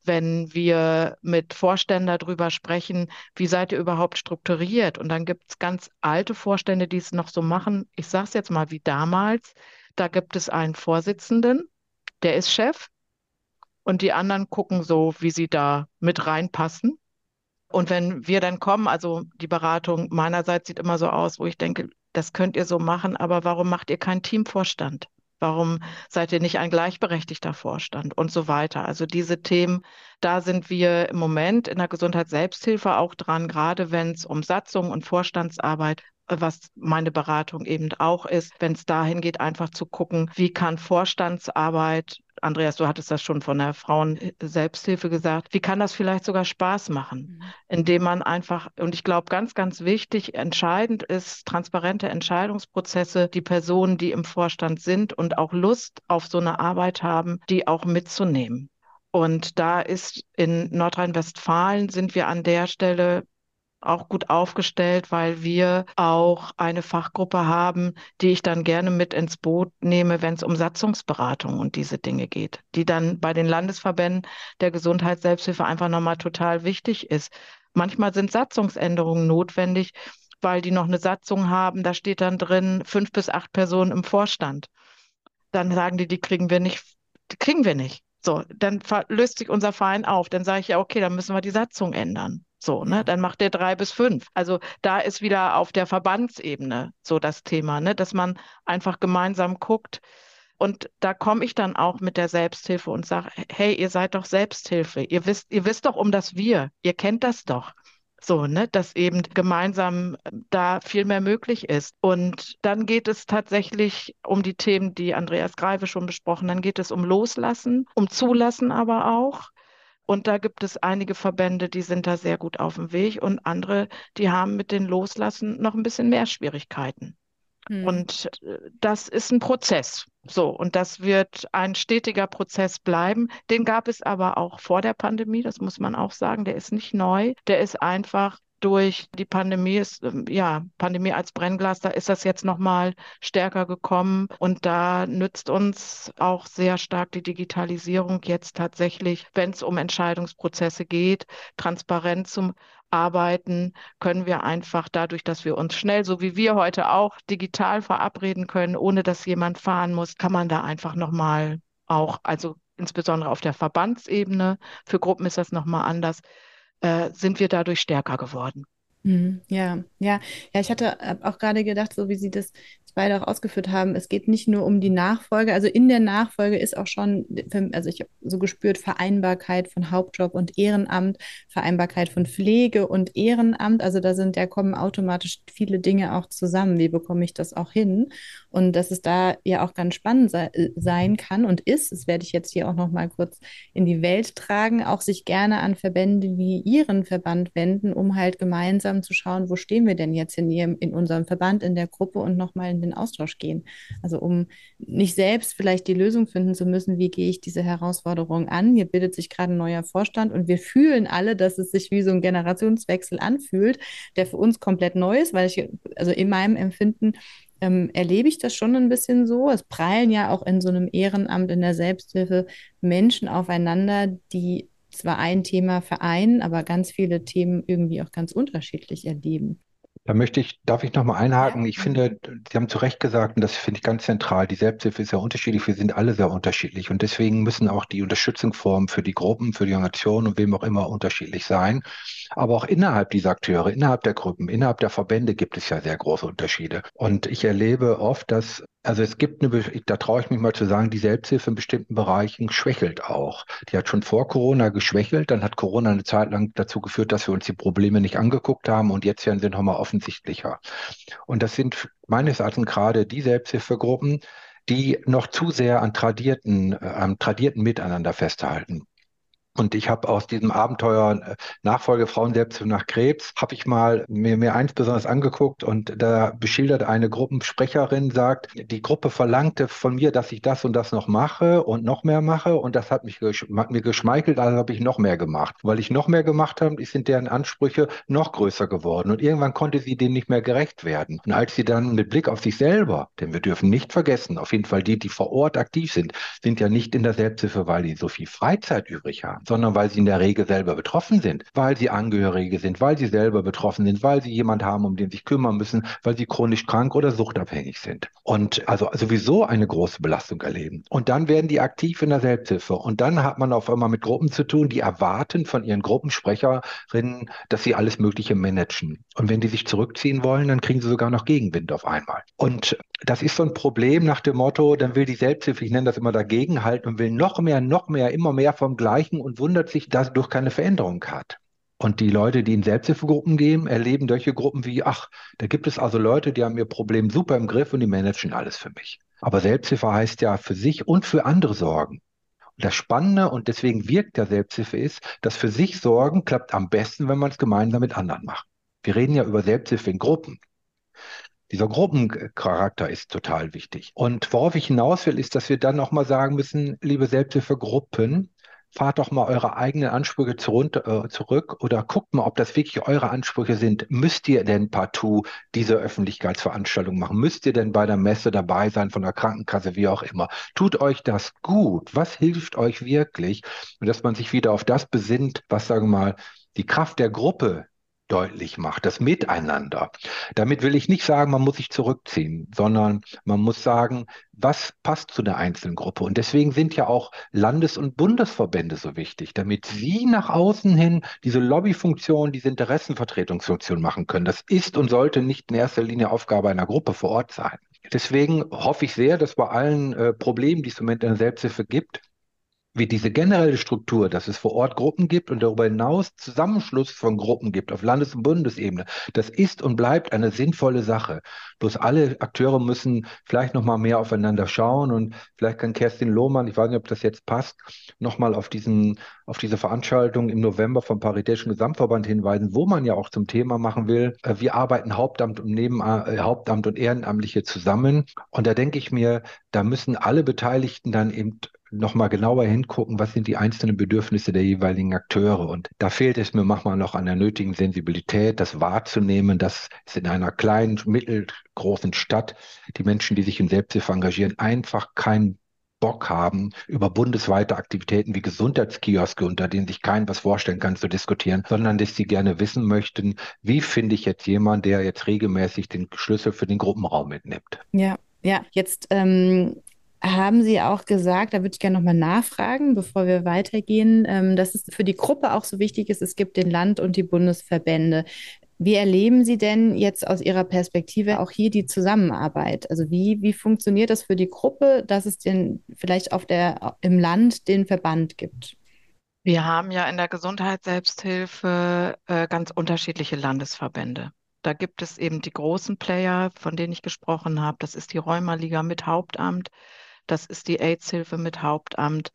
wenn wir mit Vorständen darüber sprechen, wie seid ihr überhaupt strukturiert? Und dann gibt es ganz alte Vorstände, die es noch so machen. Ich sage es jetzt mal wie damals. Da gibt es einen Vorsitzenden, der ist Chef und die anderen gucken so, wie sie da mit reinpassen. Und wenn wir dann kommen, also die Beratung meinerseits sieht immer so aus, wo ich denke, das könnt ihr so machen, aber warum macht ihr keinen Teamvorstand? Warum seid ihr nicht ein gleichberechtigter Vorstand und so weiter? Also diese Themen, da sind wir im Moment in der Gesundheitsselbsthilfe auch dran, gerade wenn es um Satzung und Vorstandsarbeit was meine Beratung eben auch ist, wenn es dahin geht, einfach zu gucken, wie kann Vorstandsarbeit Andreas, du hattest das schon von der Frauen-Selbsthilfe gesagt. Wie kann das vielleicht sogar Spaß machen, mhm. indem man einfach, und ich glaube, ganz, ganz wichtig, entscheidend ist, transparente Entscheidungsprozesse, die Personen, die im Vorstand sind und auch Lust auf so eine Arbeit haben, die auch mitzunehmen. Und da ist in Nordrhein-Westfalen sind wir an der Stelle auch gut aufgestellt, weil wir auch eine Fachgruppe haben, die ich dann gerne mit ins Boot nehme, wenn es um Satzungsberatung und diese Dinge geht, die dann bei den Landesverbänden der Gesundheitsselbsthilfe einfach nochmal total wichtig ist. Manchmal sind Satzungsänderungen notwendig, weil die noch eine Satzung haben, da steht dann drin fünf bis acht Personen im Vorstand. Dann sagen die, die kriegen wir nicht, die kriegen wir nicht. So, dann löst sich unser Verein auf. Dann sage ich ja, okay, dann müssen wir die Satzung ändern. So, ne, dann macht der drei bis fünf. Also da ist wieder auf der Verbandsebene so das Thema, ne, dass man einfach gemeinsam guckt. Und da komme ich dann auch mit der Selbsthilfe und sage, hey, ihr seid doch Selbsthilfe. Ihr wisst, ihr wisst doch um das Wir. Ihr kennt das doch. So, ne, dass eben gemeinsam äh, da viel mehr möglich ist. Und dann geht es tatsächlich um die Themen, die Andreas Greife schon besprochen. Dann geht es um Loslassen, um Zulassen aber auch. Und da gibt es einige Verbände, die sind da sehr gut auf dem Weg und andere, die haben mit den Loslassen noch ein bisschen mehr Schwierigkeiten. Hm. Und äh, das ist ein Prozess. So, und das wird ein stetiger Prozess bleiben. Den gab es aber auch vor der Pandemie, das muss man auch sagen. Der ist nicht neu. Der ist einfach durch die Pandemie ist, ähm, ja, Pandemie als Brennglas, da ist das jetzt nochmal stärker gekommen. Und da nützt uns auch sehr stark die Digitalisierung jetzt tatsächlich, wenn es um Entscheidungsprozesse geht, transparent zum Arbeiten, können wir einfach dadurch, dass wir uns schnell, so wie wir heute auch, digital verabreden können, ohne dass jemand fahren muss, kann man da einfach nochmal auch, also insbesondere auf der Verbandsebene, für Gruppen ist das nochmal anders, äh, sind wir dadurch stärker geworden. Mhm. Ja, ja, ja, ich hatte auch gerade gedacht, so wie Sie das beide auch ausgeführt haben, es geht nicht nur um die Nachfolge, also in der Nachfolge ist auch schon, also ich habe so gespürt, Vereinbarkeit von Hauptjob und Ehrenamt, Vereinbarkeit von Pflege und Ehrenamt, also da sind, da kommen automatisch viele Dinge auch zusammen. Wie bekomme ich das auch hin? Und dass es da ja auch ganz spannend se sein kann und ist, das werde ich jetzt hier auch noch mal kurz in die Welt tragen, auch sich gerne an Verbände wie Ihren Verband wenden, um halt gemeinsam zu schauen, wo stehen wir denn jetzt in, ihrem, in unserem Verband, in der Gruppe und nochmal in den Austausch gehen. Also um nicht selbst vielleicht die Lösung finden zu müssen, wie gehe ich diese Herausforderung an. Hier bildet sich gerade ein neuer Vorstand und wir fühlen alle, dass es sich wie so ein Generationswechsel anfühlt, der für uns komplett neu ist, weil ich, also in meinem Empfinden, ähm, erlebe ich das schon ein bisschen so. Es prallen ja auch in so einem Ehrenamt, in der Selbsthilfe Menschen aufeinander, die zwar ein Thema vereinen, aber ganz viele Themen irgendwie auch ganz unterschiedlich erleben. Da möchte ich, darf ich nochmal einhaken? Ich finde, Sie haben zu Recht gesagt, und das finde ich ganz zentral, die Selbsthilfe ist ja unterschiedlich, wir sind alle sehr unterschiedlich und deswegen müssen auch die Unterstützungsformen für die Gruppen, für die Organisationen und wem auch immer unterschiedlich sein. Aber auch innerhalb dieser Akteure, innerhalb der Gruppen, innerhalb der Verbände gibt es ja sehr große Unterschiede. Und ich erlebe oft, dass also es gibt eine, da traue ich mich mal zu sagen, die Selbsthilfe in bestimmten Bereichen schwächelt auch. Die hat schon vor Corona geschwächelt, dann hat Corona eine Zeit lang dazu geführt, dass wir uns die Probleme nicht angeguckt haben und jetzt werden sie nochmal offensichtlicher. Und das sind meines Erachtens gerade die Selbsthilfegruppen, die noch zu sehr an tradierten, äh, am tradierten Miteinander festhalten. Und ich habe aus diesem Abenteuer äh, Nachfolge Frauenselbsthilfe nach Krebs, habe ich mal mir, mir eins besonders angeguckt und da beschildert eine Gruppensprecherin, sagt, die Gruppe verlangte von mir, dass ich das und das noch mache und noch mehr mache und das hat mich hat mir geschmeichelt, also habe ich noch mehr gemacht. Weil ich noch mehr gemacht habe, sind deren Ansprüche noch größer geworden und irgendwann konnte sie denen nicht mehr gerecht werden. Und als sie dann mit Blick auf sich selber, denn wir dürfen nicht vergessen, auf jeden Fall die, die vor Ort aktiv sind, sind ja nicht in der Selbsthilfe, weil die so viel Freizeit übrig haben sondern weil sie in der Regel selber betroffen sind, weil sie Angehörige sind, weil sie selber betroffen sind, weil sie jemand haben, um den sie sich kümmern müssen, weil sie chronisch krank oder suchtabhängig sind. Und also sowieso eine große Belastung erleben. Und dann werden die aktiv in der Selbsthilfe. Und dann hat man auf einmal mit Gruppen zu tun, die erwarten von ihren Gruppensprecherinnen, dass sie alles Mögliche managen. Und wenn die sich zurückziehen wollen, dann kriegen sie sogar noch Gegenwind auf einmal. Und das ist so ein Problem nach dem Motto, dann will die Selbsthilfe, ich nenne das immer dagegenhalten und will noch mehr, noch mehr, immer mehr vom Gleichen und wundert sich, dass dadurch keine Veränderung hat. Und die Leute, die in Selbsthilfegruppen gehen, erleben solche Gruppen wie, ach, da gibt es also Leute, die haben ihr Problem super im Griff und die managen alles für mich. Aber Selbsthilfe heißt ja für sich und für andere sorgen. Und das Spannende und deswegen wirkt der Selbsthilfe ist, dass für sich sorgen klappt am besten, wenn man es gemeinsam mit anderen macht. Wir reden ja über Selbsthilfe in Gruppen. Dieser Gruppencharakter ist total wichtig. Und worauf ich hinaus will, ist, dass wir dann nochmal sagen müssen, liebe Selbsthilfegruppen, fahrt doch mal eure eigenen Ansprüche äh, zurück oder guckt mal, ob das wirklich eure Ansprüche sind. Müsst ihr denn partout diese Öffentlichkeitsveranstaltung machen? Müsst ihr denn bei der Messe dabei sein, von der Krankenkasse, wie auch immer? Tut euch das gut? Was hilft euch wirklich? Und dass man sich wieder auf das besinnt, was, sagen wir mal, die Kraft der Gruppe deutlich macht, das Miteinander. Damit will ich nicht sagen, man muss sich zurückziehen, sondern man muss sagen, was passt zu der einzelnen Gruppe. Und deswegen sind ja auch Landes- und Bundesverbände so wichtig, damit sie nach außen hin diese Lobbyfunktion, diese Interessenvertretungsfunktion machen können. Das ist und sollte nicht in erster Linie Aufgabe einer Gruppe vor Ort sein. Deswegen hoffe ich sehr, dass bei allen äh, Problemen, die es im Moment in der Selbsthilfe gibt, wie diese generelle Struktur, dass es vor Ort Gruppen gibt und darüber hinaus Zusammenschluss von Gruppen gibt auf Landes- und Bundesebene, das ist und bleibt eine sinnvolle Sache. Bloß alle Akteure müssen vielleicht noch mal mehr aufeinander schauen und vielleicht kann Kerstin Lohmann, ich weiß nicht, ob das jetzt passt, noch mal auf diesen auf diese Veranstaltung im November vom Paritätischen Gesamtverband hinweisen, wo man ja auch zum Thema machen will, äh, wir arbeiten Hauptamt und Neben äh, Hauptamt und Ehrenamtliche zusammen. Und da denke ich mir, da müssen alle Beteiligten dann eben nochmal genauer hingucken, was sind die einzelnen Bedürfnisse der jeweiligen Akteure. Und da fehlt es mir manchmal noch an der nötigen Sensibilität, das wahrzunehmen, dass es in einer kleinen, mittelgroßen Stadt die Menschen, die sich in Selbsthilfe engagieren, einfach keinen Bock haben, über bundesweite Aktivitäten wie Gesundheitskioske, unter denen sich kein was vorstellen kann, zu diskutieren, sondern dass sie gerne wissen möchten, wie finde ich jetzt jemanden, der jetzt regelmäßig den Schlüssel für den Gruppenraum mitnimmt. Ja, ja, jetzt ähm, haben Sie auch gesagt, da würde ich gerne nochmal nachfragen, bevor wir weitergehen, ähm, dass es für die Gruppe auch so wichtig ist, es gibt den Land- und die Bundesverbände. Wie erleben Sie denn jetzt aus Ihrer Perspektive auch hier die Zusammenarbeit? Also wie, wie funktioniert das für die Gruppe, dass es den vielleicht auf der, im Land den Verband gibt? Wir haben ja in der Gesundheitsselbsthilfe äh, ganz unterschiedliche Landesverbände. Da gibt es eben die großen Player, von denen ich gesprochen habe. Das ist die Rheumaliga mit Hauptamt. Das ist die AIDS-Hilfe mit Hauptamt,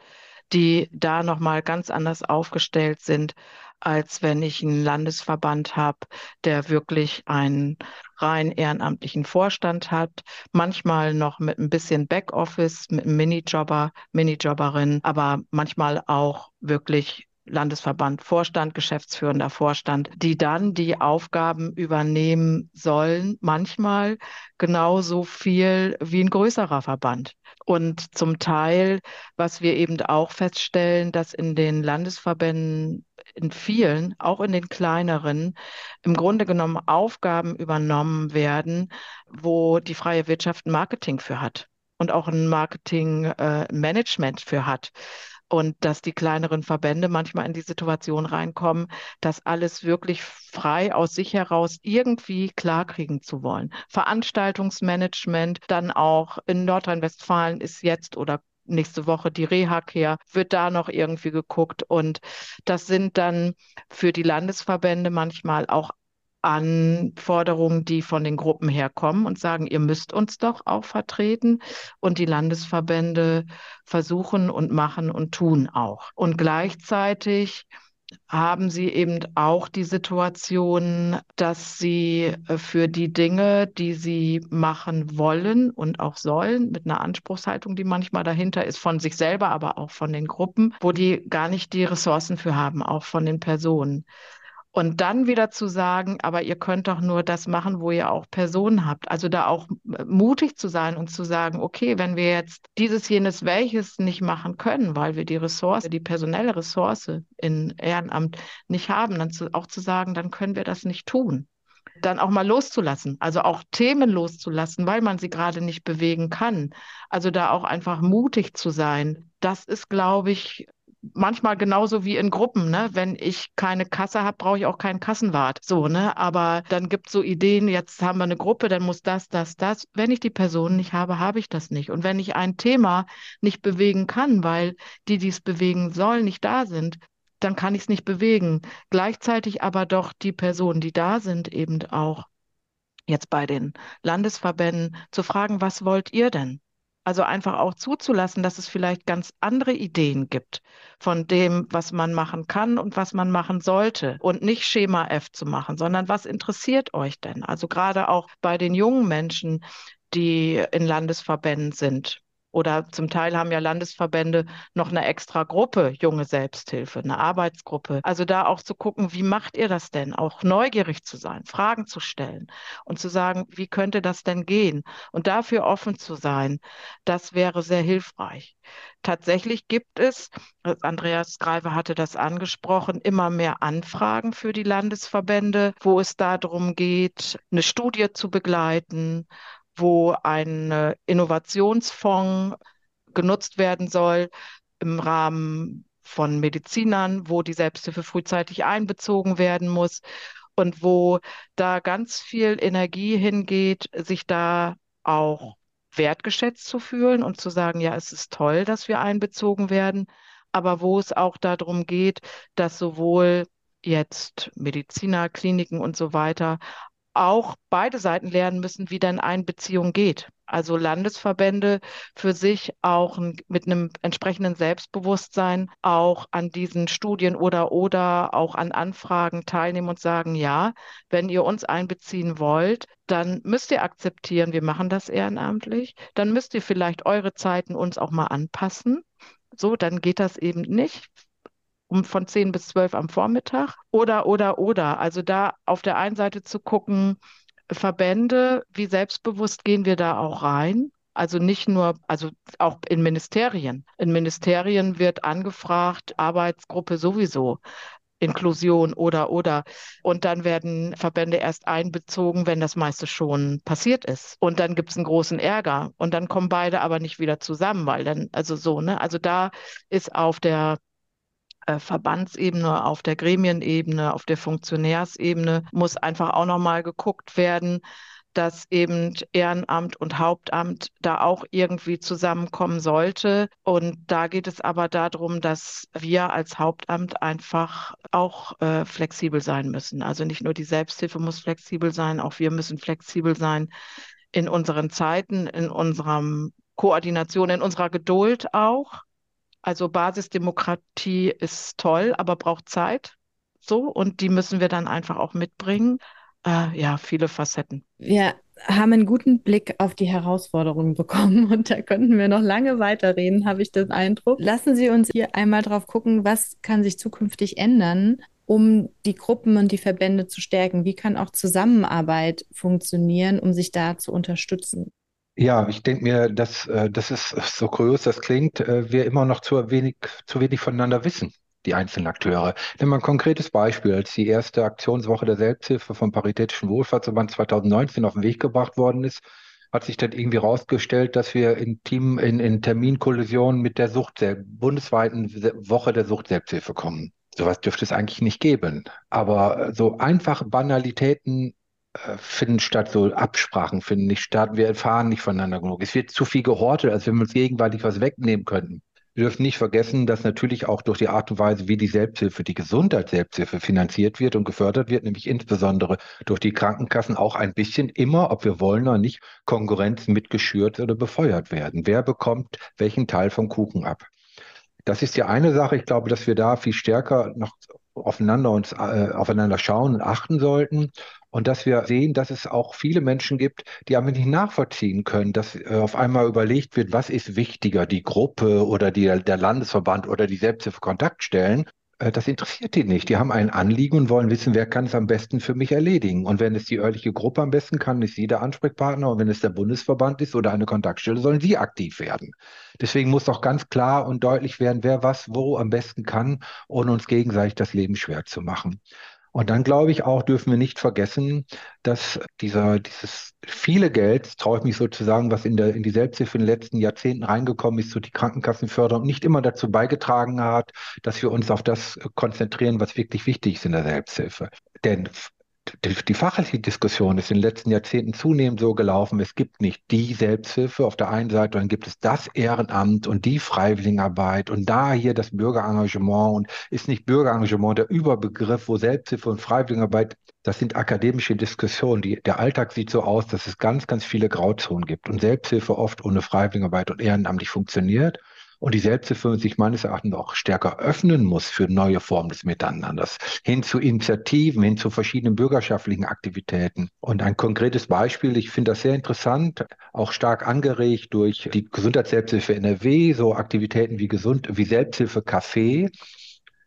die da nochmal ganz anders aufgestellt sind, als wenn ich einen Landesverband habe, der wirklich einen rein ehrenamtlichen Vorstand hat, manchmal noch mit ein bisschen Backoffice, mit einem Minijobber, Minijobberin, aber manchmal auch wirklich Landesverband, Vorstand, geschäftsführender Vorstand, die dann die Aufgaben übernehmen sollen, manchmal genauso viel wie ein größerer Verband. Und zum Teil, was wir eben auch feststellen, dass in den Landesverbänden, in vielen, auch in den kleineren, im Grunde genommen Aufgaben übernommen werden, wo die freie Wirtschaft ein Marketing für hat und auch ein Marketingmanagement äh, für hat und dass die kleineren Verbände manchmal in die Situation reinkommen, das alles wirklich frei aus sich heraus irgendwie klarkriegen zu wollen. Veranstaltungsmanagement, dann auch in Nordrhein-Westfalen ist jetzt oder nächste Woche die Reha-Care, wird da noch irgendwie geguckt. Und das sind dann für die Landesverbände manchmal auch Anforderungen, die von den Gruppen herkommen und sagen, ihr müsst uns doch auch vertreten. Und die Landesverbände versuchen und machen und tun auch. Und gleichzeitig haben sie eben auch die Situation, dass sie äh, für die Dinge, die sie machen wollen und auch sollen, mit einer Anspruchshaltung, die manchmal dahinter ist, von sich selber, aber auch von den Gruppen, wo die gar nicht die Ressourcen für haben, auch von den Personen. Und dann wieder zu sagen, aber ihr könnt doch nur das machen, wo ihr auch Personen habt. Also da auch äh, mutig zu sein und zu sagen, okay, wenn wir jetzt dieses, jenes, welches nicht machen können, weil wir die Ressource, die personelle Ressource in Ehrenamt nicht haben, dann zu, auch zu sagen, dann können wir das nicht tun dann auch mal loszulassen, also auch Themen loszulassen, weil man sie gerade nicht bewegen kann. Also da auch einfach mutig zu sein. Das ist, glaube ich, manchmal genauso wie in Gruppen, ne? Wenn ich keine Kasse habe, brauche ich auch keinen Kassenwart. So, ne? Aber dann gibt es so Ideen, jetzt haben wir eine Gruppe, dann muss das, das, das. Wenn ich die Person nicht habe, habe ich das nicht. Und wenn ich ein Thema nicht bewegen kann, weil die, die es bewegen sollen, nicht da sind, dann kann ich es nicht bewegen. Gleichzeitig aber doch die Personen, die da sind, eben auch jetzt bei den Landesverbänden zu fragen, was wollt ihr denn? Also einfach auch zuzulassen, dass es vielleicht ganz andere Ideen gibt von dem, was man machen kann und was man machen sollte. Und nicht Schema F zu machen, sondern was interessiert euch denn? Also gerade auch bei den jungen Menschen, die in Landesverbänden sind Oder zum Teil haben ja Landesverbände noch eine extra Gruppe, junge Selbsthilfe, eine Arbeitsgruppe. Also da auch zu gucken, wie macht ihr das denn? Auch neugierig zu sein, Fragen zu stellen und zu sagen, wie könnte das denn gehen? Und dafür offen zu sein, das wäre sehr hilfreich. Tatsächlich gibt es, Andreas Greive hatte das angesprochen, immer mehr Anfragen für die Landesverbände, wo es darum geht, eine Studie zu begleiten, wo ein Innovationsfonds genutzt werden soll im Rahmen von Medizinern, wo die Selbsthilfe frühzeitig einbezogen werden muss und wo da ganz viel Energie hingeht, sich da auch wertgeschätzt zu fühlen und zu sagen, ja, es ist toll, dass wir einbezogen werden, aber wo es auch darum geht, dass sowohl jetzt Mediziner, Kliniken und so weiter auch beide Seiten lernen müssen, wie dann Einbeziehung geht. Also Landesverbände für sich auch mit einem entsprechenden Selbstbewusstsein auch an diesen Studien oder oder auch an Anfragen teilnehmen und sagen, ja, wenn ihr uns einbeziehen wollt, dann müsst ihr akzeptieren, wir machen das ehrenamtlich, dann müsst ihr vielleicht eure Zeiten uns auch mal anpassen. So, dann geht das eben nicht um von 10 bis 12 am Vormittag oder, oder, oder. Also da auf der einen Seite zu gucken, Verbände, wie selbstbewusst gehen wir da auch rein? Also nicht nur, also auch in Ministerien. In Ministerien wird angefragt, Arbeitsgruppe sowieso. Inklusion oder oder. Und dann werden Verbände erst einbezogen, wenn das meiste schon passiert ist. Und dann gibt es einen großen Ärger. Und dann kommen beide aber nicht wieder zusammen, weil dann, also so, ne? Also da ist auf der äh, Verbandsebene, auf der Gremienebene, auf der Funktionärsebene muss einfach auch nochmal geguckt werden, dass eben Ehrenamt und Hauptamt da auch irgendwie zusammenkommen sollte. Und da geht es aber darum, dass wir als Hauptamt einfach auch äh, flexibel sein müssen. Also nicht nur die Selbsthilfe muss flexibel sein, auch wir müssen flexibel sein in unseren Zeiten, in unserer Koordination, in unserer Geduld auch. Also Basisdemokratie ist toll, aber braucht Zeit. So, und die müssen wir dann einfach auch mitbringen. Äh, ja, viele Facetten. Wir haben einen guten Blick auf die Herausforderungen bekommen und da könnten wir noch lange weiterreden, habe ich den Eindruck. Lassen Sie uns hier einmal drauf gucken, was kann sich zukünftig ändern, um die Gruppen und die Verbände zu stärken? Wie kann auch Zusammenarbeit funktionieren, um sich da zu unterstützen? Ja, ich denke mir, dass äh, das ist so kurios, das klingt, äh, wir immer noch zu wenig, zu wenig voneinander wissen, die einzelnen Akteure. Nehmen wir ein konkretes Beispiel. Als die erste Aktionswoche der Selbsthilfe vom Paritätischen Wohlfahrtsverband 2019 auf den Weg gebracht worden ist, hat sich dann irgendwie herausgestellt, dass wir in Team, in, in Terminkollision mit der Sucht, der bundesweiten Woche der Sucht-Selbsthilfe kommen. Sowas dürfte es eigentlich nicht geben. Aber so einfache Banalitäten finden statt, so Absprachen finden nicht statt, wir erfahren nicht voneinander genug. Es wird zu viel gehortet, als wenn wir uns gegenseitig was wegnehmen könnten. Wir dürfen nicht vergessen, dass natürlich auch durch die Art und Weise, wie die Selbsthilfe, die Gesundheitsselbsthilfe finanziert wird und gefördert wird, nämlich insbesondere durch die Krankenkassen auch ein bisschen immer, ob wir wollen oder nicht, Konkurrenz mitgeschürt oder befeuert werden. Wer bekommt welchen Teil vom Kuchen ab? Das ist ja eine Sache. Ich glaube, dass wir da viel stärker noch aufeinander uns äh, aufeinander schauen und achten sollten und dass wir sehen, dass es auch viele Menschen gibt, die einfach nicht nachvollziehen können, dass äh, auf einmal überlegt wird, was ist wichtiger, die Gruppe oder die, der Landesverband oder die Selbsthilfe-Kontaktstellen. Äh, das interessiert die nicht. Die haben ein Anliegen und wollen wissen, wer kann es am besten für mich erledigen. Und wenn es die örtliche Gruppe am besten kann, ist sie der Ansprechpartner. Und wenn es der Bundesverband ist oder eine Kontaktstelle, sollen sie aktiv werden. Deswegen muss auch ganz klar und deutlich werden, wer was wo am besten kann, ohne uns gegenseitig das Leben schwer zu machen. Und dann glaube ich auch, dürfen wir nicht vergessen, dass dieser, dieses viele Geld, traue ich mich sozusagen, was in, der, in die Selbsthilfe in den letzten Jahrzehnten reingekommen ist, so die Krankenkassenförderung, nicht immer dazu beigetragen hat, dass wir uns auf das konzentrieren, was wirklich wichtig ist in der Selbsthilfe. Denn die fachliche Diskussion ist in den letzten Jahrzehnten zunehmend so gelaufen, es gibt nicht die Selbsthilfe auf der einen Seite, dann gibt es das Ehrenamt und die Freiwilligenarbeit und da hier das Bürgerengagement und ist nicht Bürgerengagement der Überbegriff, wo Selbsthilfe und Freiwilligenarbeit, das sind akademische Diskussionen. Die, der Alltag sieht so aus, dass es ganz, ganz viele Grauzonen gibt und Selbsthilfe oft ohne Freiwilligenarbeit und ehrenamtlich funktioniert und die Selbsthilfe sich meines Erachtens auch stärker öffnen muss für neue Formen des Miteinanders, hin zu Initiativen, hin zu verschiedenen bürgerschaftlichen Aktivitäten. Und ein konkretes Beispiel, ich finde das sehr interessant, auch stark angeregt durch die Gesundheitsselbsthilfe NRW, so Aktivitäten wie Gesund, wie Selbsthilfe Café,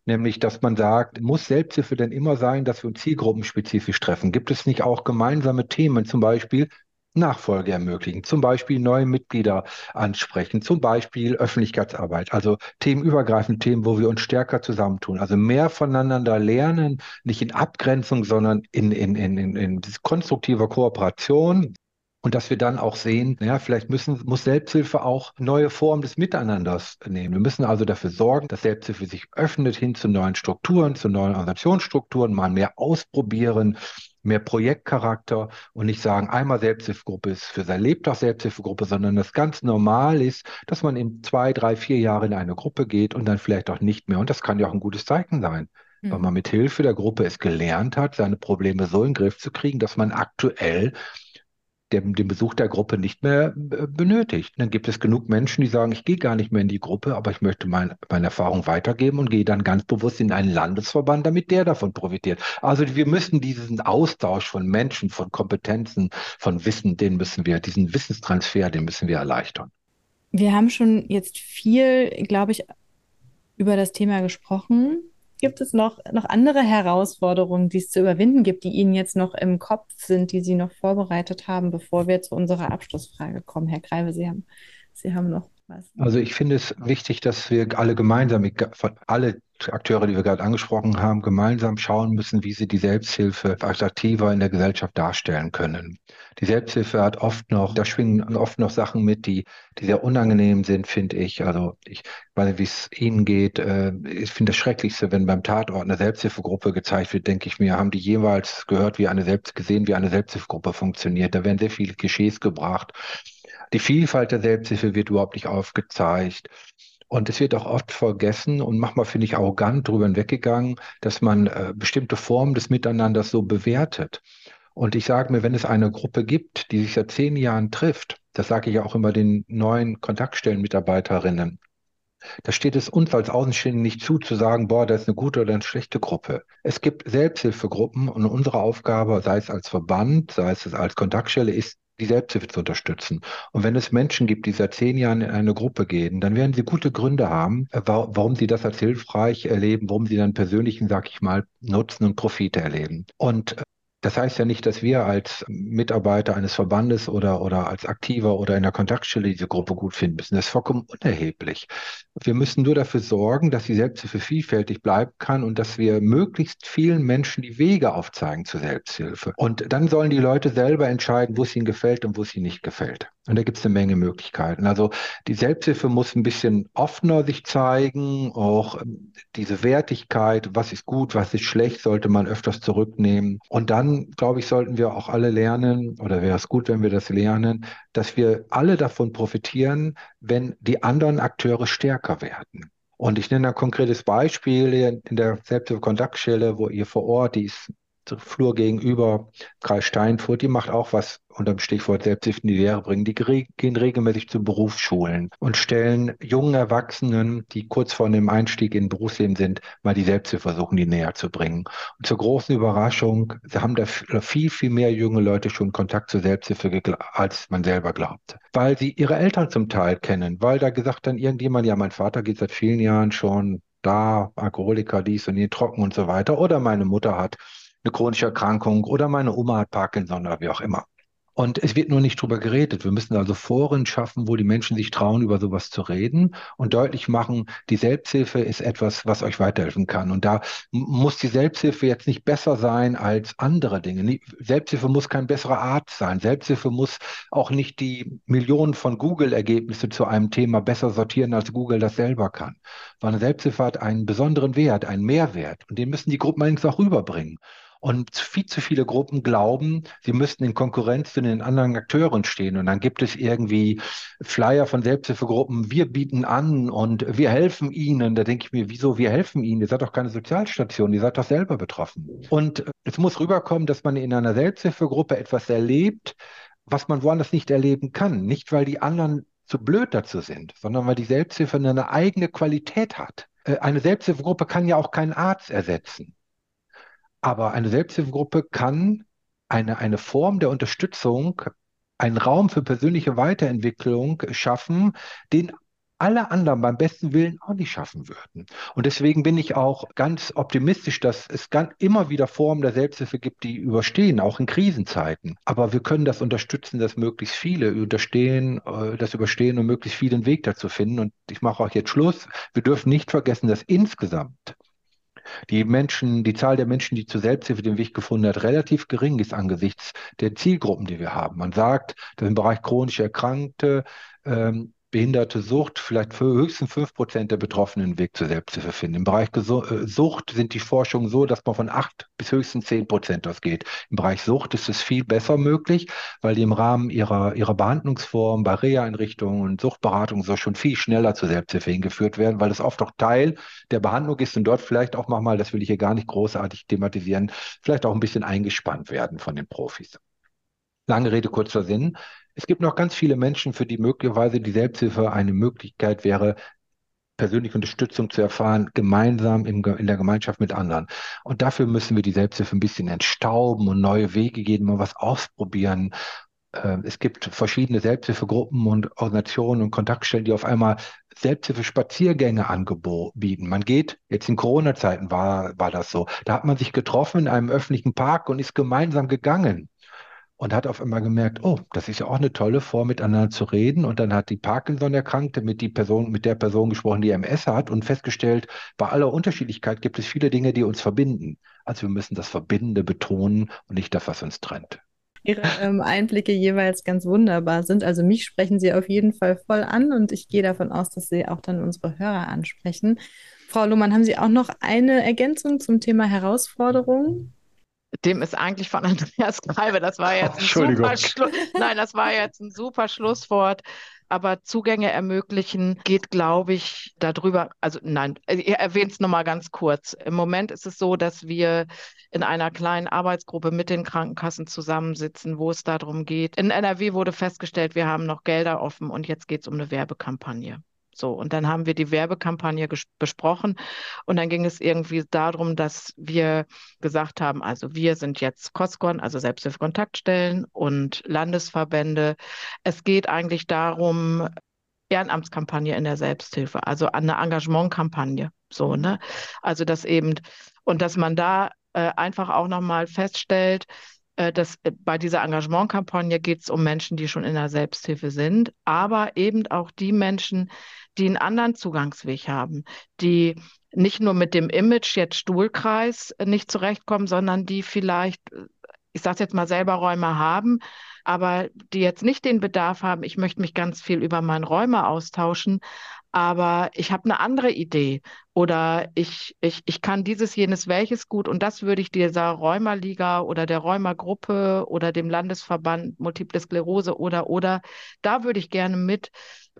nämlich dass man sagt, muss Selbsthilfe denn immer sein, dass wir uns zielgruppenspezifisch treffen? Gibt es nicht auch gemeinsame Themen, zum Beispiel Nachfolge ermöglichen, zum Beispiel neue Mitglieder ansprechen, zum Beispiel Öffentlichkeitsarbeit, also themenübergreifende Themen, wo wir uns stärker zusammentun, also mehr voneinander lernen, nicht in Abgrenzung, sondern in, in, in, in, in konstruktiver Kooperation. Und dass wir dann auch sehen, ja, vielleicht müssen, muss Selbsthilfe auch neue Formen des Miteinanders nehmen. Wir müssen also dafür sorgen, dass Selbsthilfe sich öffnet hin zu neuen Strukturen, zu neuen Organisationsstrukturen, mal mehr ausprobieren, mehr Projektcharakter und nicht sagen, einmal Selbsthilfegruppe ist für sein Lebtag Selbsthilfegruppe, sondern das ganz normal ist, dass man in zwei, drei, vier Jahren in eine Gruppe geht und dann vielleicht auch nicht mehr. Und das kann ja auch ein gutes Zeichen sein, mhm. weil man mit Hilfe der Gruppe es gelernt hat, seine Probleme so in den Griff zu kriegen, dass man aktuell den, den Besuch der Gruppe nicht mehr äh, benötigt. Dann gibt es genug Menschen, die sagen, ich gehe gar nicht mehr in die Gruppe, aber ich möchte mein, meine Erfahrung weitergeben und gehe dann ganz bewusst in einen Landesverband, damit der davon profitiert. Also wir müssen diesen Austausch von Menschen, von Kompetenzen, von Wissen, den müssen wir, diesen Wissenstransfer, den müssen wir erleichtern. Wir haben schon jetzt viel, glaube ich, über das Thema gesprochen. Gibt es noch, noch andere Herausforderungen, die es zu überwinden gibt, die Ihnen jetzt noch im Kopf sind, die Sie noch vorbereitet haben, bevor wir zu unserer Abschlussfrage kommen? Herr Greive, Sie haben, Sie haben noch. Also ich finde es wichtig, dass wir alle gemeinsam, alle Akteure, die wir gerade angesprochen haben, gemeinsam schauen müssen, wie sie die Selbsthilfe attraktiver in der Gesellschaft darstellen können. Die Selbsthilfe hat oft noch, da schwingen oft noch Sachen mit, die, die sehr unangenehm sind, finde ich. Also ich weiß nicht, wie es Ihnen geht. Äh, ich finde das Schrecklichste, wenn beim Tatort eine Selbsthilfegruppe gezeigt wird, denke ich mir, haben die jeweils gehört, wie eine Selbst gesehen, wie eine Selbsthilfegruppe funktioniert. Da werden sehr viele Klischees gebracht. Die Vielfalt der Selbsthilfe wird überhaupt nicht aufgezeigt. Und es wird auch oft vergessen und manchmal finde ich arrogant drüber hinweggegangen, dass man äh, bestimmte Formen des Miteinanders so bewertet. Und ich sage mir, wenn es eine Gruppe gibt, die sich seit zehn Jahren trifft, das sage ich auch immer den neuen Kontaktstellenmitarbeiterinnen, da steht es uns als Außenstehenden nicht zu, zu sagen, boah, das ist eine gute oder eine schlechte Gruppe. Es gibt Selbsthilfegruppen und unsere Aufgabe, sei es als Verband, sei es als Kontaktstelle, ist, die Selbsthilfe zu unterstützen. Und wenn es Menschen gibt, die seit zehn Jahren in eine Gruppe gehen, dann werden sie gute Gründe haben, äh, warum sie das als hilfreich erleben, warum sie dann persönlichen, sag ich mal, Nutzen und Profite erleben. Und äh, das heißt ja nicht, dass wir als Mitarbeiter eines Verbandes oder, oder als Aktiver oder in der Kontaktstelle diese Gruppe gut finden müssen. Das ist vollkommen unerheblich. Wir müssen nur dafür sorgen, dass die Selbsthilfe vielfältig bleiben kann und dass wir möglichst vielen Menschen die Wege aufzeigen zur Selbsthilfe. Und dann sollen die Leute selber entscheiden, wo es ihnen gefällt und wo es ihnen nicht gefällt. Und da gibt es eine Menge Möglichkeiten. Also die Selbsthilfe muss ein bisschen offener sich zeigen. Auch ähm, diese Wertigkeit, was ist gut, was ist schlecht, sollte man öfters zurücknehmen. Und dann, glaube ich, sollten wir auch alle lernen, oder wäre es gut, wenn wir das lernen, dass wir alle davon profitieren, wenn die anderen Akteure stärker werden. Und ich nenne ein konkretes Beispiel in der Selbsthilfe-Kontaktstelle, wo ihr vor Ort, die ist Flur gegenüber, Kreis Steinfurt, die macht auch was unter dem Stichwort Selbsthilfe in die Lehre bringen. Die gehen regelmäßig zu Berufsschulen und stellen jungen Erwachsenen, die kurz vor dem Einstieg in Berufsleben sind, mal die Selbsthilfe versuchen, die näher zu bringen. Und zur großen Überraschung, haben da viel, viel mehr junge Leute schon Kontakt zur Selbsthilfe, als man selber glaubt. Weil sie ihre Eltern zum Teil kennen, weil da gesagt dann irgendjemand, ja, mein Vater geht seit vielen Jahren schon da, Alkoholiker, dies und je trocken und so weiter. Oder meine Mutter hat eine chronische Erkrankung oder meine Oma hat Parkinson oder wie auch immer. Und es wird nur nicht drüber geredet. Wir müssen also Foren schaffen, wo die Menschen sich trauen, über sowas zu reden und deutlich machen, die Selbsthilfe ist etwas, was euch weiterhelfen kann. Und da muss die Selbsthilfe jetzt nicht besser sein als andere Dinge. Selbsthilfe muss kein besserer Arzt sein. Selbsthilfe muss auch nicht die Millionen von Google-Ergebnisse zu einem Thema besser sortieren, als Google das selber kann. Weil eine Selbsthilfe hat einen besonderen Wert, einen Mehrwert. Und den müssen die Gruppen allerdings auch rüberbringen. Und viel zu viele Gruppen glauben, sie müssten in Konkurrenz zu den anderen Akteuren stehen. Und dann gibt es irgendwie Flyer von Selbsthilfegruppen, wir bieten an und wir helfen ihnen. Da denke ich mir, wieso wir helfen ihnen? Ihr seid doch keine Sozialstation, ihr seid doch selber betroffen. Und es muss rüberkommen, dass man in einer Selbsthilfegruppe etwas erlebt, was man woanders nicht erleben kann. Nicht, weil die anderen zu blöd dazu sind, sondern weil die Selbsthilfe eine eigene Qualität hat. Äh, eine Selbsthilfegruppe kann ja auch keinen Arzt ersetzen. Aber eine Selbsthilfegruppe kann eine, eine Form der Unterstützung, einen Raum für persönliche Weiterentwicklung schaffen, den alle anderen beim besten Willen auch nicht schaffen würden. Und deswegen bin ich auch ganz optimistisch, dass es immer wieder Formen der Selbsthilfe gibt, die überstehen, auch in Krisenzeiten. Aber wir können das unterstützen, dass möglichst viele unterstehen, äh, das überstehen und möglichst viele einen Weg dazu finden. Und ich mache auch jetzt Schluss. Wir dürfen nicht vergessen, dass insgesamt die Menschen, die Zahl der Menschen, die zur Selbsthilfe den Weg gefunden hat, relativ gering ist angesichts der Zielgruppen, die wir haben. Man sagt, dass im Bereich chronisch Erkrankte ähm, behinderte Sucht vielleicht für höchstens fünf Prozent der Betroffenen einen Weg zur Selbsthilfe finden. Im Bereich äh, Sucht sind die Forschungen so, dass man von acht bis höchstens zehn Prozent ausgeht. Im Bereich Sucht ist es viel besser möglich, weil die im Rahmen ihrer, ihrer Behandlungsform bei und Suchtberatung so schon viel schneller zur Selbsthilfe hingeführt werden, weil es oft auch Teil der Behandlung ist und dort vielleicht auch nochmal, das will ich hier gar nicht großartig thematisieren, vielleicht auch ein bisschen eingespannt werden von den Profis. Lange Rede, kurzer Sinn. Es gibt noch ganz viele Menschen, für die möglicherweise die Selbsthilfe eine Möglichkeit wäre, persönliche Unterstützung zu erfahren, gemeinsam im, in der Gemeinschaft mit anderen. Und dafür müssen wir die Selbsthilfe ein bisschen entstauben und neue Wege gehen, mal was ausprobieren. Ähm, es gibt verschiedene Selbsthilfegruppen und Organisationen und Kontaktstellen, die auf einmal Selbsthilfe-Spaziergänge anbieten. Man geht, jetzt in Corona-Zeiten war, war das so, da hat man sich getroffen in einem öffentlichen Park und ist gemeinsam gegangen und hat auf einmal gemerkt, oh, das ist ja auch eine tolle Form, miteinander zu reden. Und dann hat die Parkinson-Erkrankte mit, mit der Person gesprochen, die MS hat und festgestellt, bei aller Unterschiedlichkeit gibt es viele Dinge, die uns verbinden. Also wir müssen das Verbindende betonen und nicht das, was uns trennt. Ihre ähm, Einblicke jeweils ganz wunderbar sind. Also mich sprechen Sie auf jeden Fall voll an und ich gehe davon aus, dass Sie auch dann unsere Hörer ansprechen. Frau Lohmann, haben Sie auch noch eine Ergänzung zum Thema Herausforderungen? Dem ist eigentlich von Andreas Greibe, das war jetzt ein super Schluss, nein, das war jetzt ein super Schlusswort. Aber Zugänge ermöglichen geht, glaube ich, darüber. Also nein, ihr erwähnt es nochmal ganz kurz. Im Moment ist es so, dass wir in einer kleinen Arbeitsgruppe mit den Krankenkassen zusammensitzen, wo es darum geht. In NRW wurde festgestellt, wir haben noch Gelder offen und jetzt geht es um eine Werbekampagne. So, und dann haben wir die Werbekampagne besprochen und dann ging es irgendwie darum, dass wir gesagt haben, also wir sind jetzt COSCON, also Selbsthilfe-Kontaktstellen und Landesverbände. Es geht eigentlich darum, Ehrenamtskampagne in der Selbsthilfe, also eine Engagementkampagne. So, ne? Also das eben, und dass man da äh, einfach auch nochmal feststellt, äh, dass äh, bei dieser Engagementkampagne geht es um Menschen, die schon in der Selbsthilfe sind, aber eben auch die Menschen, die einen anderen Zugangsweg haben, die nicht nur mit dem Image jetzt Stuhlkreis äh, nicht zurechtkommen, sondern die vielleicht, ich sage jetzt mal selber Räume haben, aber die jetzt nicht den Bedarf haben, ich möchte mich ganz viel über meinen Räume austauschen, aber ich habe eine andere Idee oder ich, ich, ich kann dieses, jenes, welches gut und das würde ich dieser Rheumaliga oder der Rheumagruppe oder dem Landesverband Multiple Sklerose oder, oder, da würde ich gerne mit,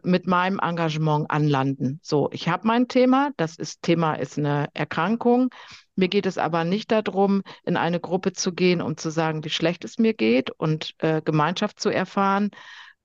mit meinem Engagement anlanden. So, ich habe mein Thema, das ist, Thema ist eine Erkrankung. Mir geht es aber nicht darum, in eine Gruppe zu gehen, um zu sagen, wie schlecht es mir geht und äh, Gemeinschaft zu erfahren,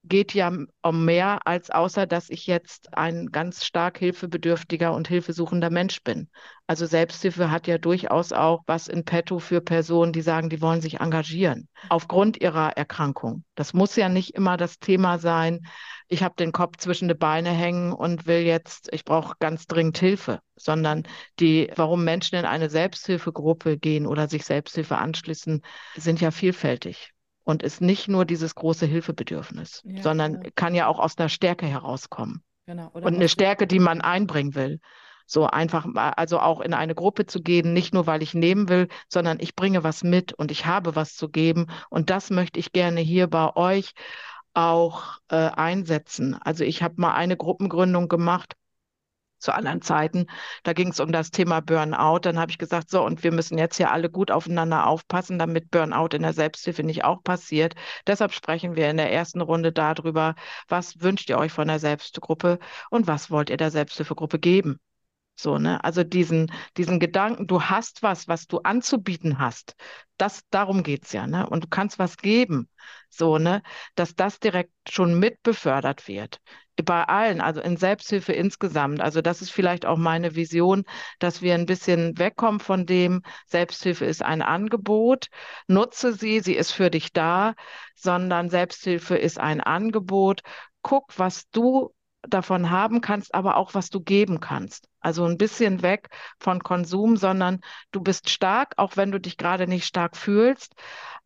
geht ja um mehr als außer, dass ich jetzt ein ganz stark hilfebedürftiger und hilfesuchender Mensch bin. Also Selbsthilfe hat ja durchaus auch was in petto für Personen, die sagen, die wollen sich engagieren aufgrund ihrer Erkrankung. Das muss ja nicht immer das Thema sein, ich habe den Kopf zwischen die Beine hängen und will jetzt, ich brauche ganz dringend Hilfe, sondern die, warum Menschen in eine Selbsthilfegruppe gehen oder sich Selbsthilfe anschließen, sind ja vielfältig und ist nicht nur dieses große Hilfebedürfnis, ja, sondern ja. kann ja auch aus einer Stärke herauskommen. Genau. und eine Stärke, die man einbringen will. So einfach, also auch in eine Gruppe zu gehen, nicht nur weil ich nehmen will, sondern ich bringe was mit und ich habe was zu geben. Und das möchte ich gerne hier bei euch auch äh, einsetzen. Also ich habe mal eine Gruppengründung gemacht zu anderen Zeiten. Da ging es um das Thema Burnout. Dann habe ich gesagt, so, und wir müssen jetzt hier alle gut aufeinander aufpassen, damit Burnout in der Selbsthilfe nicht auch passiert. Deshalb sprechen wir in der ersten Runde darüber, was wünscht ihr euch von der Selbsthilfegruppe und was wollt ihr der Selbsthilfegruppe geben? So, ne? Also diesen, diesen Gedanken, du hast was, was du anzubieten hast. Das, darum geht's ja, ne? Und du kannst was geben. So, ne? Dass das direkt schon mit befördert wird bei allen, also in Selbsthilfe insgesamt. Also das ist vielleicht auch meine Vision, dass wir ein bisschen wegkommen von dem, Selbsthilfe ist ein Angebot, nutze sie, sie ist für dich da, sondern Selbsthilfe ist ein Angebot. Guck, was du davon haben kannst, aber auch was du geben kannst. Also ein bisschen weg von Konsum, sondern du bist stark, auch wenn du dich gerade nicht stark fühlst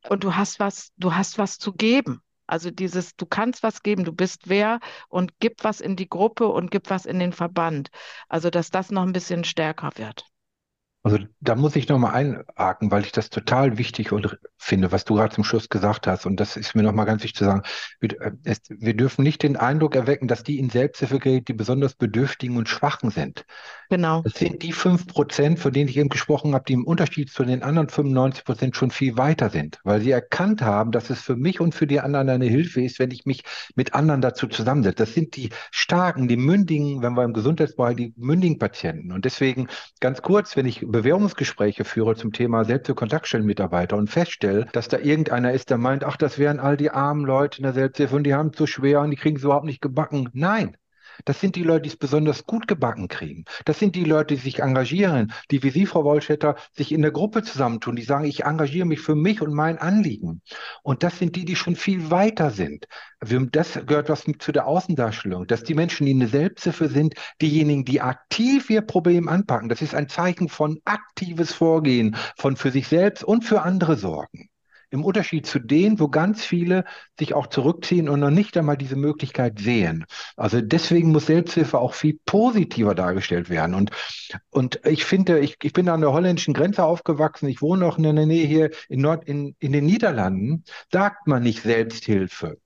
und du hast was, du hast was zu geben. Also dieses, du kannst was geben, du bist wer und gib was in die Gruppe und gib was in den Verband. Also dass das noch ein bisschen stärker wird. Also da muss ich nochmal einhaken, weil ich das total wichtig und finde, was du gerade zum Schluss gesagt hast. Und das ist mir nochmal ganz wichtig zu sagen. Wir, äh, es, wir, dürfen nicht den Eindruck erwecken, dass die in Selbsthilfe gerät, die besonders Bedürftigen und Schwachen sind. Genau. Das sind die fünf Prozent, von denen ich eben gesprochen habe, die im Unterschied zu den anderen 95 Prozent schon viel weiter sind, weil sie erkannt haben, dass es für mich und für die anderen eine Hilfe ist, wenn ich mich mit anderen dazu zusammensetze. Das sind die starken, die mündigen, wenn wir im Gesundheitsbereich, die mündigen Patienten. Und deswegen ganz kurz, wenn ich Bewährungsgespräche führe zum Thema Selbst- und Kontaktstellenmitarbeiter und feststelle, dass da irgendeiner ist, der meint, ach, das wären all die armen Leute in der Selbsthilfe und die haben es so schwer und die kriegen es überhaupt nicht gebacken. Nein, das sind die Leute, die es besonders gut gebacken kriegen. Das sind die Leute, die sich engagieren, die wie Sie, Frau Wollstätter, sich in der Gruppe zusammentun, die sagen, ich engagiere mich für mich und mein Anliegen. Und das sind die, die schon viel weiter sind. Das gehört was zu der Außendarstellung, dass die Menschen, die eine Selbsthilfe sind, diejenigen, die aktiv ihr Problem anpacken. Das ist ein Zeichen von aktives Vorgehen, von für sich selbst und für andere Sorgen. Im Unterschied zu denen, wo ganz viele sich auch zurückziehen und noch nicht einmal diese Möglichkeit sehen. Also deswegen muss Selbsthilfe auch viel positiver dargestellt werden. Und, und ich finde, ich, ich bin an der holländischen Grenze aufgewachsen. Ich wohne auch in der Nähe hier in, Nord, in, in den Niederlanden. Sagt man nicht Selbsthilfe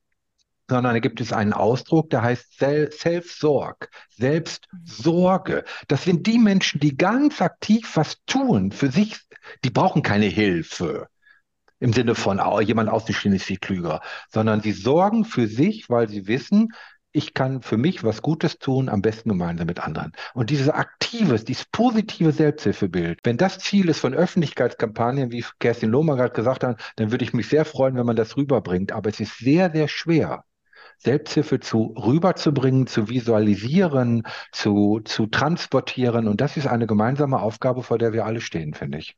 sondern da gibt es einen Ausdruck, der heißt Self-Sorg, Selbstsorge. Das sind die Menschen, die ganz aktiv was tun für sich. Die brauchen keine Hilfe im Sinne von oh, jemand außenstehend ist viel klüger, sondern sie sorgen für sich, weil sie wissen, ich kann für mich was Gutes tun, am besten gemeinsam mit anderen. Und dieses aktives, dieses positive Selbsthilfebild, wenn das Ziel ist von Öffentlichkeitskampagnen, wie Kerstin Lohmer gerade gesagt hat, dann würde ich mich sehr freuen, wenn man das rüberbringt. Aber es ist sehr, sehr schwer, Selbsthilfe zu rüberzubringen, zu visualisieren, zu, zu transportieren. Und das ist eine gemeinsame Aufgabe, vor der wir alle stehen, finde ich.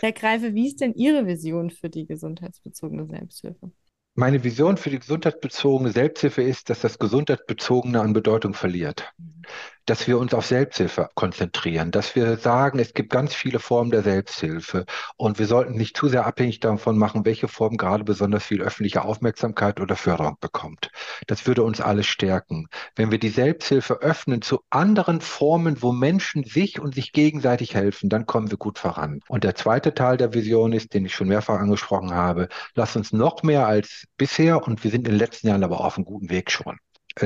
Herr Greife, wie ist denn Ihre Vision für die gesundheitsbezogene Selbsthilfe? Meine Vision für die gesundheitsbezogene Selbsthilfe ist, dass das Gesundheitsbezogene an Bedeutung verliert. Mhm dass wir uns auf Selbsthilfe konzentrieren, dass wir sagen, es gibt ganz viele Formen der Selbsthilfe und wir sollten nicht zu sehr abhängig davon machen, welche Form gerade besonders viel öffentliche Aufmerksamkeit oder Förderung bekommt. Das würde uns alle stärken. Wenn wir die Selbsthilfe öffnen zu anderen Formen, wo Menschen sich und sich gegenseitig helfen, dann kommen wir gut voran. Und der zweite Teil der Vision ist, den ich schon mehrfach angesprochen habe, lass uns noch mehr als bisher und wir sind in den letzten Jahren aber auf einem guten Weg schon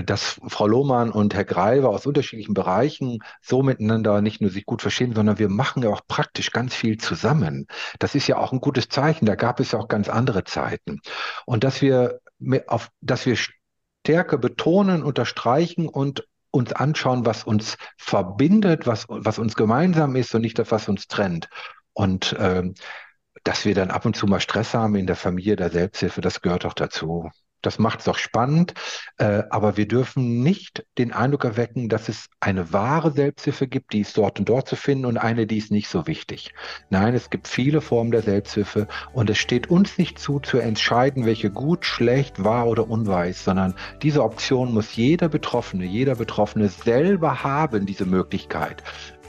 dass Frau Lohmann und Herr Greiver aus unterschiedlichen Bereichen so miteinander nicht nur sich gut verstehen, sondern wir machen ja auch praktisch ganz viel zusammen. Das ist ja auch ein gutes Zeichen. Da gab es ja auch ganz andere Zeiten. Und dass wir auf, dass wir Stärke betonen, unterstreichen und uns anschauen, was uns verbindet, was, was uns gemeinsam ist und nicht das, was uns trennt. Und ähm, dass wir dann ab und zu mal Stress haben in der Familie der Selbsthilfe, das gehört auch dazu. Das macht es doch spannend. Äh, aber wir dürfen nicht den Eindruck erwecken, dass es eine wahre Selbsthilfe gibt, die ist dort und dort zu finden und eine, die ist nicht so wichtig. Nein, es gibt viele Formen der Selbsthilfe und es steht uns nicht zu, zu entscheiden, welche gut, schlecht, wahr oder unwahr ist, sondern diese Option muss jeder Betroffene, jeder Betroffene selber haben, diese Möglichkeit.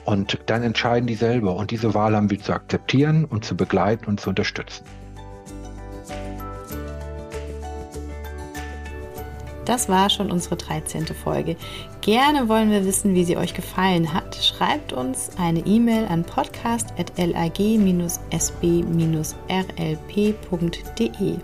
Und dann entscheiden die selber. Und diese Wahl haben wir zu akzeptieren und zu begleiten und zu unterstützen. Das war schon unsere 13. Folge. Gerne wollen wir wissen, wie sie euch gefallen hat. Schreibt uns eine E-Mail an podcast.lag-sb-rlp.de.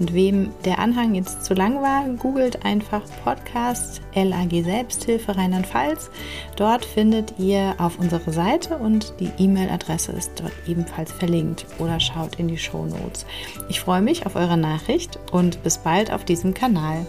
Und wem der Anhang jetzt zu lang war, googelt einfach Podcast LAG Selbsthilfe Rheinland-Pfalz. Dort findet ihr auf unsere Seite und die E-Mail-Adresse ist dort ebenfalls verlinkt oder schaut in die Show Notes. Ich freue mich auf eure Nachricht und bis bald auf diesem Kanal.